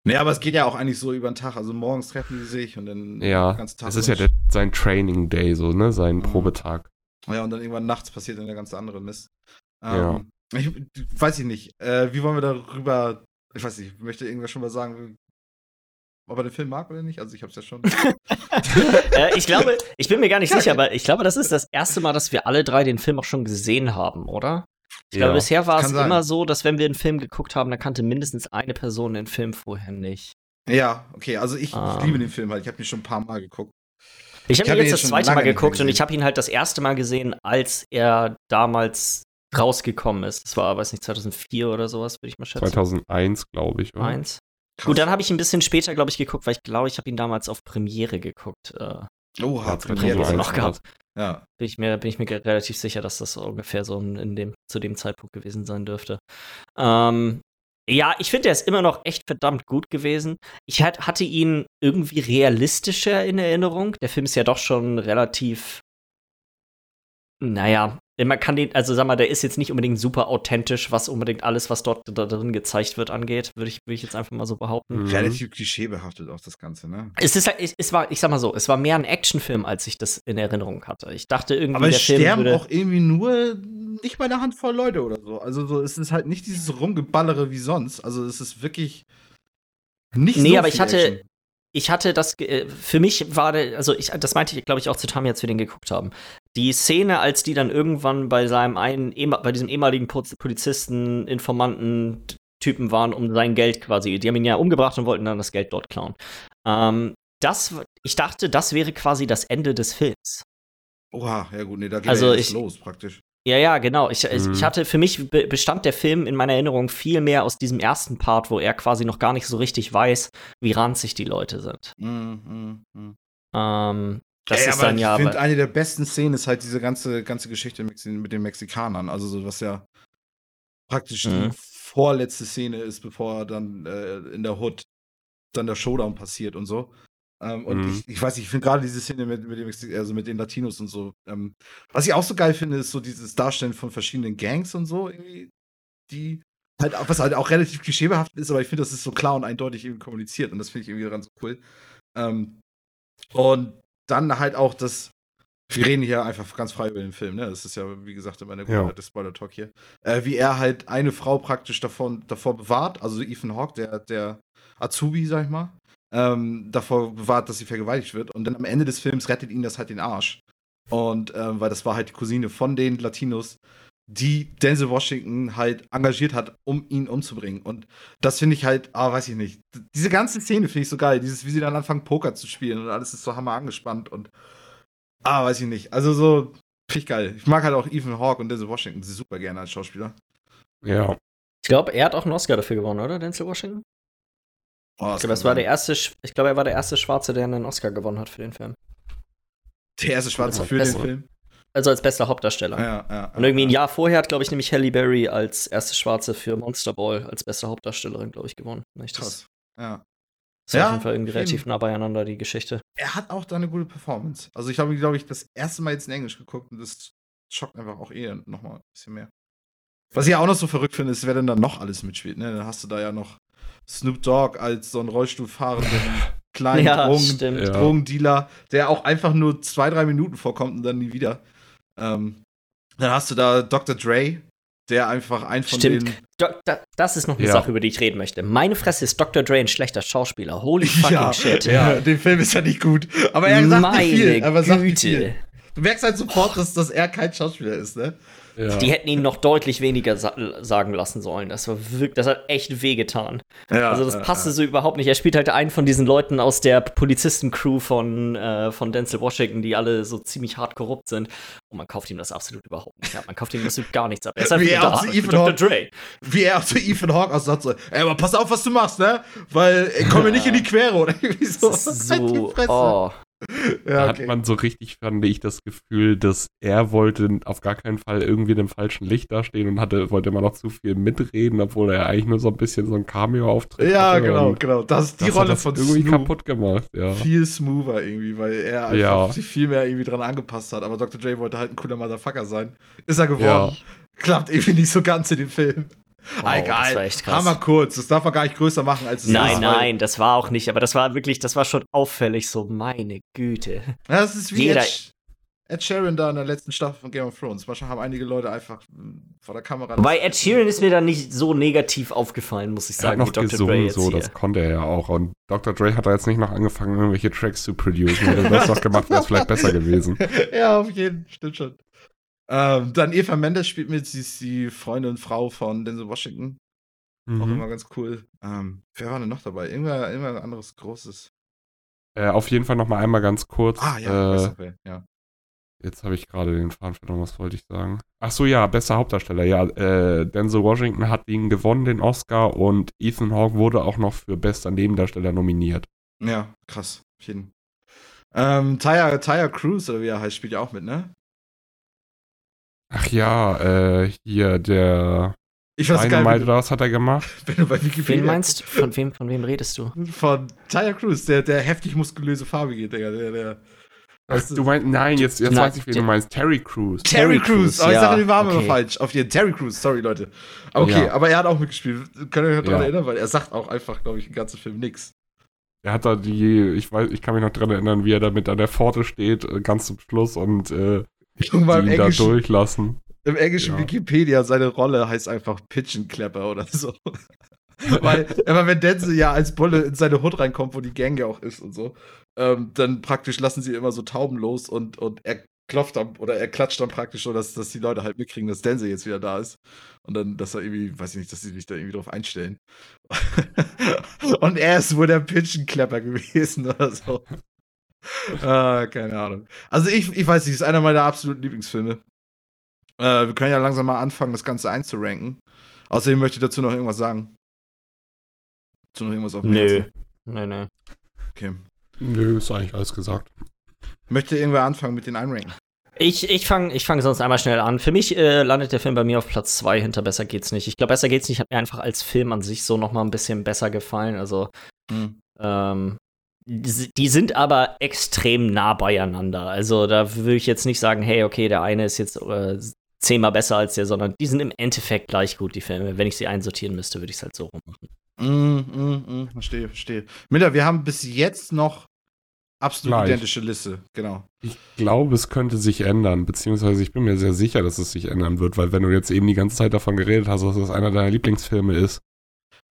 Nee, aber es geht ja auch eigentlich so über den Tag. Also morgens treffen die sich und dann ja, den ganzen Tag. es ist ja der, sein Training Day so, ne, sein Mhm. Probetag. Ja, und dann irgendwann nachts passiert dann der ganze andere Mist. Ja. Ähm, ich, weiß ich nicht. Äh, wie wollen wir darüber. Ich weiß nicht, möchte irgendwer schon mal sagen, ob er den Film mag oder nicht? Also ich hab's ja schon. äh, ich glaube, ich bin mir gar nicht sicher, aber ich glaube, das ist das erste Mal, dass wir alle drei den Film auch schon gesehen haben, oder? Ich glaube, bisher war es immer so, dass wenn wir einen Film geguckt haben, dann kannte mindestens eine Person den Film vorher nicht. ja, okay, also ich, Ähm. ich liebe den Film halt. Ich habe ihn schon ein paar Mal geguckt. Ich Ich habe hab ihn jetzt jetzt das zweite Mal geguckt und ich habe ihn halt das erste Mal gesehen, als er damals rausgekommen ist. Das war, weiß nicht, 2004 oder sowas, würde ich mal schätzen. 2001, glaube ich. Oder? Eins. Krass. Gut, dann habe ich ein bisschen später, glaube ich, geguckt, weil ich glaube, ich habe ihn damals auf Premiere geguckt. Äh, Oh, Ja, hat Premiere. noch gehabt. Ja. bin ich mir, bin ich mir relativ sicher, dass das ungefähr so in dem, zu dem Zeitpunkt gewesen sein dürfte. Ähm, ja, ich finde, er ist immer noch echt verdammt gut gewesen. Ich hat, hatte ihn irgendwie realistischer in Erinnerung. Der Film ist ja doch schon relativ, naja, man kann den, also sag mal, der ist jetzt nicht unbedingt super authentisch, was unbedingt alles, was dort da drin gezeigt wird, angeht, würde ich, würde ich jetzt einfach mal so behaupten. Mhm. Relativ klischeebehaftet auch das Ganze, ne? Es ist halt, es, es war, ich sag mal so, es war mehr ein Actionfilm, als ich das in Erinnerung hatte. Ich dachte irgendwie, Aber der es Film sterben würde, auch irgendwie nur nicht bei einer Handvoll Leute oder so. Also so, es ist halt nicht dieses Rumgeballere wie sonst. Also es ist wirklich nicht Nee, so aber viel ich hatte, Action. ich hatte das, äh, für mich war der, also ich, das meinte ich, glaube ich, auch zu Tommy, als wir den geguckt haben. Die Szene, als die dann irgendwann bei seinem einen, bei diesem ehemaligen Pol- Polizisten, Informanten, Typen waren, um sein Geld quasi, die haben ihn ja umgebracht und wollten dann das Geld dort klauen. Ähm, das, ich dachte, das wäre quasi das Ende des Films. Oha, ja gut, nee, da geht Also ja ich- los praktisch. Ja, ja, genau. Ich, Mhm. ich hatte, für mich be bestand der Film in meiner Erinnerung viel mehr aus diesem ersten Part, wo er quasi noch gar nicht so richtig weiß, wie ranzig die Leute sind. Mhm, mhm, mhm. Ähm, das Ey, ist dann ja. Ich finde, eine der besten Szenen ist halt diese ganze, ganze Geschichte mit den- Mexikanern. Also, so was ja praktisch Mhm. die vorletzte Szene ist, bevor dann äh, in der Hood dann der Showdown passiert und so. Ähm, und Mhm. ich, ich weiß nicht, ich finde gerade diese Szene mit, mit, den Mexi- also mit den Latinos und so. Ähm, was ich auch so geil finde, ist so dieses Darstellen von verschiedenen Gangs und so, irgendwie, die halt, was halt auch relativ klischeebehaftet ist, aber ich finde, das ist so klar und eindeutig eben kommuniziert und das finde ich irgendwie ganz cool. Ähm, und dann halt auch das, wir reden hier einfach ganz frei über den Film, ne? Das ist ja, wie gesagt, immer eine Ja. gute Spoiler-Talk hier. Äh, wie er halt eine Frau praktisch davon, davor bewahrt, also Ethan Hawke, der, der Azubi, sag ich mal, ähm, davor bewahrt, dass sie vergewaltigt wird. Und dann am Ende des Films rettet ihn das halt den Arsch. Und ähm, weil das war halt die Cousine von den Latinos, die Denzel Washington halt engagiert hat, um ihn umzubringen. Und das finde ich halt, ah, weiß ich nicht. Diese ganze Szene finde ich so geil. Dieses, wie sie dann anfangen, Poker zu spielen und alles ist so hammer angespannt und ah, weiß ich nicht. Also so, finde ich geil. Ich mag halt auch Ethan Hawke und Denzel Washington super gerne als Schauspieler. Ja. Ich glaube, er hat auch einen Oscar dafür gewonnen, oder? Denzel Washington? Oh, Ich glaube, das war der erste, Sch- ich glaube, er war der erste Schwarze, der einen Oscar gewonnen hat für den Film. der erste Schwarze für den. Film. Also als bester Hauptdarsteller. Ja, ja, Und irgendwie ein ja. Jahr vorher hat, glaube ich, nämlich Halle Berry als erste Schwarze für Monster Ball als beste Hauptdarstellerin, glaube ich, gewonnen. Ich Das, Krass. Ja. das ist Ja, auf jeden Fall irgendwie relativ nah beieinander, die Geschichte. er hat auch da eine gute Performance. Also ich habe ihn, glaube ich, das erste Mal jetzt in Englisch geguckt und das schockt einfach auch eh nochmal ein bisschen mehr. Was ich ja auch noch so verrückt finde, ist, wer denn dann noch alles mitspielt. Ne? Dann hast du da ja noch Snoop Dogg als so einen Rollstuhlfahrenden kleinen Ja, Drogen. Ja. Drogendealer, der auch einfach nur zwei, drei Minuten vorkommt und dann nie wieder. Ähm, dann hast du da Dr. Dre, der einfach ein von Stimmt. den Do da, das ist noch eine Ja. Sache, über die ich reden möchte. Meine Fresse ist Dr. Dre ein schlechter Schauspieler. Holy fucking ja, shit. Ja, der Film ist ja nicht gut. Aber er sagt Meine nicht viel. Aber sagt nicht Güte. viel. Du merkst halt sofort, dass, dass er kein Schauspieler ist, ne? Ja. Die hätten ihn noch deutlich weniger sa sagen lassen sollen. Das war wirklich, das hat echt wehgetan. Ja, Also das äh, passte so überhaupt nicht. Er spielt halt einen von diesen Leuten aus der Polizisten-Crew von, äh, von Denzel Washington, die alle so ziemlich hart korrupt sind. Und man kauft ihm das absolut überhaupt nicht ab. Man kauft ihm das gar nichts ab. Er ist einfach Wie er da. Ich Dr. Dre. Wie er auch zu Ethan Hawke auch sagt so, ey, aber pass auf, was du machst, ne? Weil, ey, komm mir nicht in die Quere, oder irgendwie so. Ist Halt so. Fresse. Oh. Da ja, hat okay. man so richtig, fand ich, das Gefühl, dass er wollte auf gar keinen Fall irgendwie in dem falschen Licht dastehen und hatte, wollte immer noch zu viel mitreden, obwohl er eigentlich nur so ein bisschen so ein Cameo-Auftritt ja, genau, genau. Das ist die das Rolle von irgendwie Snoop kaputt gemacht, ja. viel smoother irgendwie, weil er einfach Ja. sich viel mehr irgendwie dran angepasst hat. Aber Dr. Dre wollte halt ein cooler Motherfucker sein. Ist er Ja. geworden. Klappt irgendwie nicht so ganz in dem Film. Wow, Ah, das war echt krass. Hammer kurz. Das darf man gar nicht größer machen, als es Nein, ist. weil- nein, das war auch nicht. Aber das war wirklich, das war schon auffällig. So, meine Güte. Ja, das ist wie Jeder- Ed, Ed Sheeran da in der letzten Staffel von Game of Thrones. Manchmal haben einige Leute einfach mh, vor der Kamera. Wobei Ed Sheeran ist mir da nicht so negativ aufgefallen, muss ich Er hat sagen, noch wie Dr. Dre gesungen, jetzt so, hier. das konnte er ja auch. Und Dr. Dre hat da jetzt nicht noch angefangen, irgendwelche Tracks zu producen. Hätte er das noch gemacht, wäre es vielleicht besser gewesen. ja, auf jeden Fall, stimmt schon. Ähm, dann Eva Mendes spielt mit, sie ist die Freundin und Frau von Denzel Washington. Auch Mhm. immer ganz cool. Ähm, wer war denn noch dabei? Irgendwer, irgendwer anderes Großes. Äh, auf jeden Fall noch mal einmal ganz kurz. Ah, ja, äh, weiß wer. ja. Jetzt habe ich gerade den Faden verloren, was wollte ich sagen? Ach so, ja, bester Hauptdarsteller. Ja, äh, Denzel Washington hat ihn gewonnen, den Oscar, und Ethan Hawke wurde auch noch für bester Nebendarsteller nominiert. Ja, krass. Auf jeden ähm, Tyre, Tyre Cruz, oder wie er heißt, spielt ja auch mit, ne? Ach ja, äh, hier, der Ich weiß gar nicht, oder was hat er gemacht? wenn du bei Wikipedia Wen meinst du? Von wem, von wem redest du? Von Tyre Cruz, der, der heftig muskulöse Farbige, der, der, der Weißt Du meinst, nein, jetzt, jetzt Na, weiß ich, wen du meinst. Terry Crews. Terry Crews. Crews, Oh, ich ja, sage den Namen immer okay. falsch. Auf jeden Terry Crews, sorry Leute. Okay, Ja. aber er hat auch mitgespielt. Könnt ihr euch daran Ja. erinnern, weil er sagt auch einfach, glaube ich, im ganzen Film nix. Er hat da die, ich weiß, ich kann mich noch dran erinnern, wie er da mit an der Pforte steht, äh, ganz zum Schluss und äh, Guck mal, im ihn da Englischen, durchlassen. im englischen Ja. Wikipedia, seine Rolle heißt einfach Pigeon Clapper oder so. Weil, aber wenn Denzel ja als Bulle in seine Hut reinkommt, wo die Gang ja auch ist und so, ähm, dann praktisch lassen sie immer so Tauben los und, und er klopft dann oder er klatscht dann praktisch so, dass, dass die Leute halt mitkriegen, dass Denzel jetzt wieder da ist. Und dann, dass er irgendwie, weiß ich nicht, dass sie sich da irgendwie drauf einstellen. und er ist wohl der Pigeon Clapper gewesen oder so. ah, keine Ahnung. Also ich, ich weiß nicht, ist einer meiner absoluten Lieblingsfilme. Äh, wir können ja langsam mal anfangen, das Ganze einzuranken. Außerdem möchte ich dazu noch irgendwas sagen. Dazu noch irgendwas auf dem Nö. Herzen? Nö, nö. Okay. Nö, ist eigentlich alles gesagt. Möchte irgendwer anfangen mit den Einranken? Ich, ich fange ich fang sonst einmal schnell an. Für mich äh, landet der Film bei mir auf Platz 2 hinter Besser geht's nicht. Ich glaube, Besser geht's nicht hat mir einfach als Film an sich so noch mal ein bisschen besser gefallen. Also, Hm. ähm, die, sind aber extrem nah beieinander. Also, da würde ich jetzt nicht sagen, hey, okay, der eine ist jetzt äh, zehnmal besser als der, sondern die sind im Endeffekt gleich gut, die Filme. Wenn ich sie einsortieren müsste, würde ich es halt so rummachen. Mm, mm, mm, verstehe, verstehe. Miller, wir haben bis jetzt noch absolut Gleich. identische Liste. Genau. Ich glaube, es könnte sich ändern, beziehungsweise ich bin mir sehr sicher, dass es sich ändern wird, weil wenn du jetzt eben die ganze Zeit davon geredet hast, dass das einer deiner Lieblingsfilme ist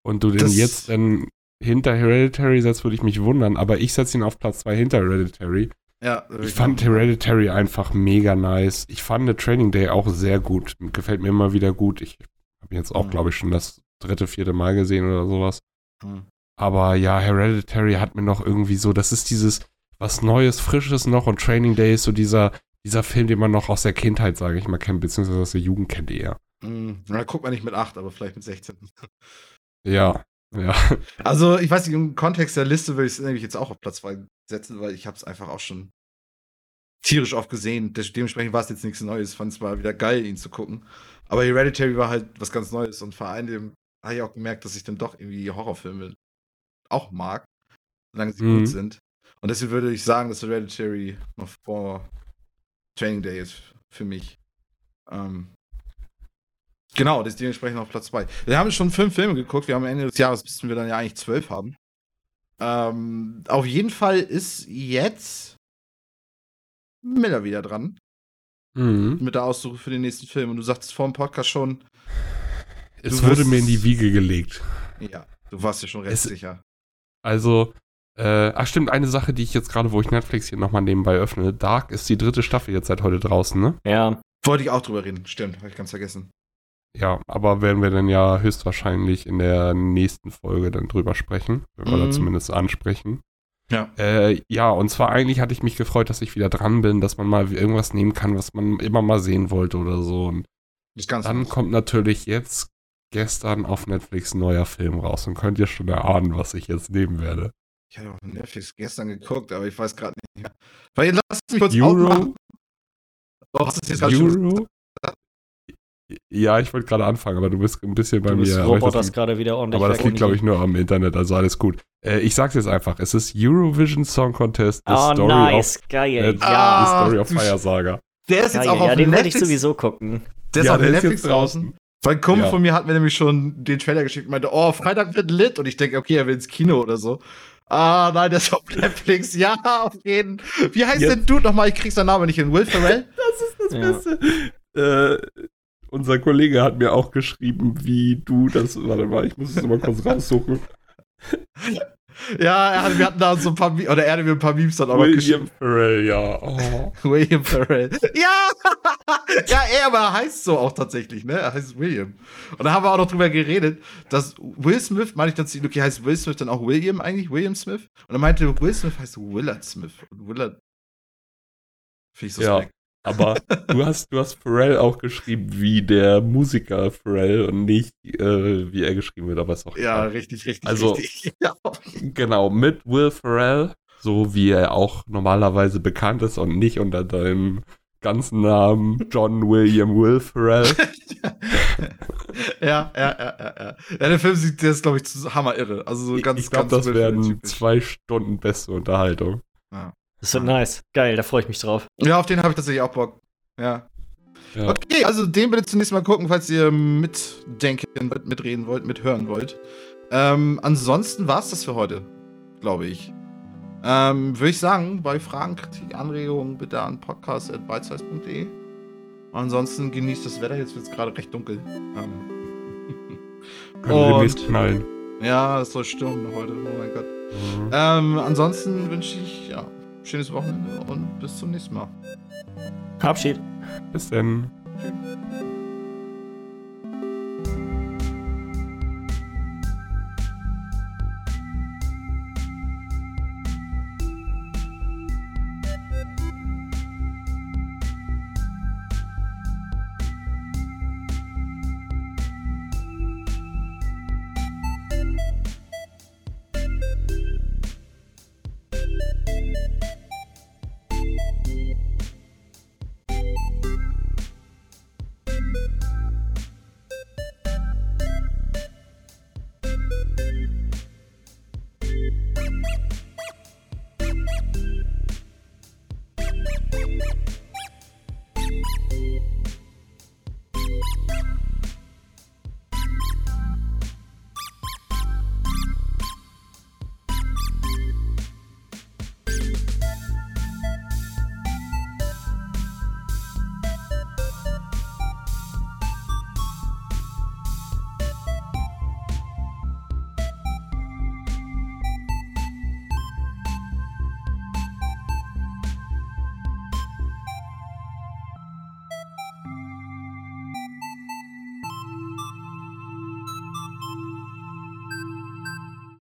und du den Das- jetzt dann hinter Hereditary setzt, würde ich mich wundern, aber ich setze ihn auf Platz 2 hinter Hereditary. Ja, Ich fand Hereditary einfach mega nice. Ich fand The Training Day auch sehr gut. Gefällt mir immer wieder gut. Ich habe jetzt auch, Mhm. glaube ich, schon das dritte, vierte Mal gesehen oder sowas. Hm. Aber ja, Hereditary hat mir noch irgendwie so, das ist dieses was Neues, Frisches noch und Training Day ist so dieser, dieser Film, den man noch aus der Kindheit, sage ich mal, kennt, beziehungsweise aus der Jugend kennt eher. Mm, Na, guckt man nicht mit 8, aber vielleicht mit 16. Ja, ja. Also, ich weiß nicht, im Kontext der Liste würde ich es nämlich jetzt auch auf Platz 2 setzen, weil ich habe es einfach auch schon tierisch oft gesehen. Dementsprechend war es jetzt nichts Neues. Fand es mal wieder geil, ihn zu gucken. Aber Hereditary war halt was ganz Neues und vor allem habe ich auch gemerkt, dass ich dann doch irgendwie Horrorfilme auch mag, solange sie Mhm. gut sind. Und deswegen würde ich sagen, dass Hereditary noch vor Training Day ist für mich. Ähm, genau, das ist dementsprechend auf Platz 2. Wir haben schon fünf Filme geguckt. Wir haben am Ende des Jahres müssten wir dann ja eigentlich zwölf haben. Ähm, auf jeden Fall ist jetzt Miller wieder dran Mhm. mit der Aussuche für den nächsten Film. Und du sagtest vor dem Podcast schon, Es wurde mir in die Wiege gelegt. ja, du warst ja schon recht Es- sicher. Also, äh, ach stimmt, eine Sache, die ich jetzt gerade, wo ich Netflix hier nochmal nebenbei öffne. Dark ist die dritte Staffel jetzt seit heute draußen, ne? Ja. Wollte ich auch drüber reden. Stimmt, habe ich ganz vergessen. Ja, aber werden wir dann ja höchstwahrscheinlich in der nächsten Folge dann drüber sprechen. Wenn wir Mhm. da zumindest ansprechen. Ja. Äh, ja, und zwar eigentlich hatte ich mich gefreut, dass ich wieder dran bin, dass man mal irgendwas nehmen kann, was man immer mal sehen wollte oder so. Und dann kommt natürlich jetzt gestern auf Netflix ein neuer Film raus und könnt ihr schon erahnen, was ich jetzt nehmen werde. Ich habe auf Netflix gestern geguckt, aber ich weiß gerade nicht mehr. Weil lass mich kurz Euro? aufmachen. Oh, hast du jetzt Euro? Ja, ich wollte gerade anfangen, aber du bist ein bisschen bei Du mir. bist aber das Roboters liegt- gerade wieder ordentlich Aber das liegt, glaube ich, nur am Internet, also alles gut. Äh, ich sag's jetzt einfach, es ist Eurovision Song Contest, The Oh, Story nice. of, Geil. äh, ja. The Story of Fire Saga. Der ist jetzt Geil. auch auf Ja, den werde Netflix. ich sowieso gucken. Der ist Ja, auf der ist Netflix jetzt draußen. draußen. Weil ein Kumpel Ja. von mir hat mir nämlich schon den Trailer geschickt und meinte, oh, Freitag wird lit. Und ich denke, okay, er will ins Kino oder so. Ah, nein, der ist auf Netflix. Ja, auf jeden. Wie heißt Jetzt- der Dude nochmal? Ich krieg seinen Namen nicht hin. Will Ferrell? Das ist das Ja. Beste. Äh, unser Kollege hat mir auch geschrieben, wie du das. Warte mal, ich muss es mal kurz raussuchen. Ja, er hat, wir hatten da so ein paar, oder er hat mir ein paar Memes dann auch. William Ferrell, ja. Oh. William Ferrell. Ja! ja, er aber heißt so auch tatsächlich, ne? Er heißt William. Und da haben wir auch noch drüber geredet, dass Will Smith, meine ich dann zu okay, heißt Will Smith dann auch William eigentlich? William Smith? Und er meinte, Will Smith heißt Willard Smith. Und Willard. Finde ich Ja. suspekt. Aber du hast, du hast Pharrell auch geschrieben wie der Musiker Pharrell und nicht äh, wie er geschrieben wird, aber ist auch Ja, egal. richtig, richtig, Also- richtig. Ja. Genau, mit Will Ferrell, so wie er auch normalerweise bekannt ist und nicht unter deinem ganzen Namen John William Will Ferrell. ja, ja, ja, ja, ja. Ja, der Film sieht, der ist, glaube ich, zu hammer irre. Also so ganz, ich glaube, ganz das werden Will-Ferrell-typisch. zwei Stunden beste Unterhaltung. Das wird nice. Geil, da freue ich mich drauf. Ja, auf den habe ich tatsächlich auch Bock. Ja. Ja. Okay, also den bitte zunächst mal gucken, falls ihr mitdenken, wollt, mitreden wollt, mithören wollt. Ähm, ansonsten war es das für heute, glaube ich. Ähm, Würde ich sagen, bei Fragen, Kritik, Anregungen bitte an podcast.bitesize.de. Ansonsten genießt das Wetter, jetzt wird es gerade recht dunkel. Ähm, Können wir knallen. ja, es soll stürmen heute, oh mein Gott. Mhm. Ähm, ansonsten wünsche ich, ja, schönes Wochenende und bis zum nächsten Mal. Abschied. Bis dann. Tschüss.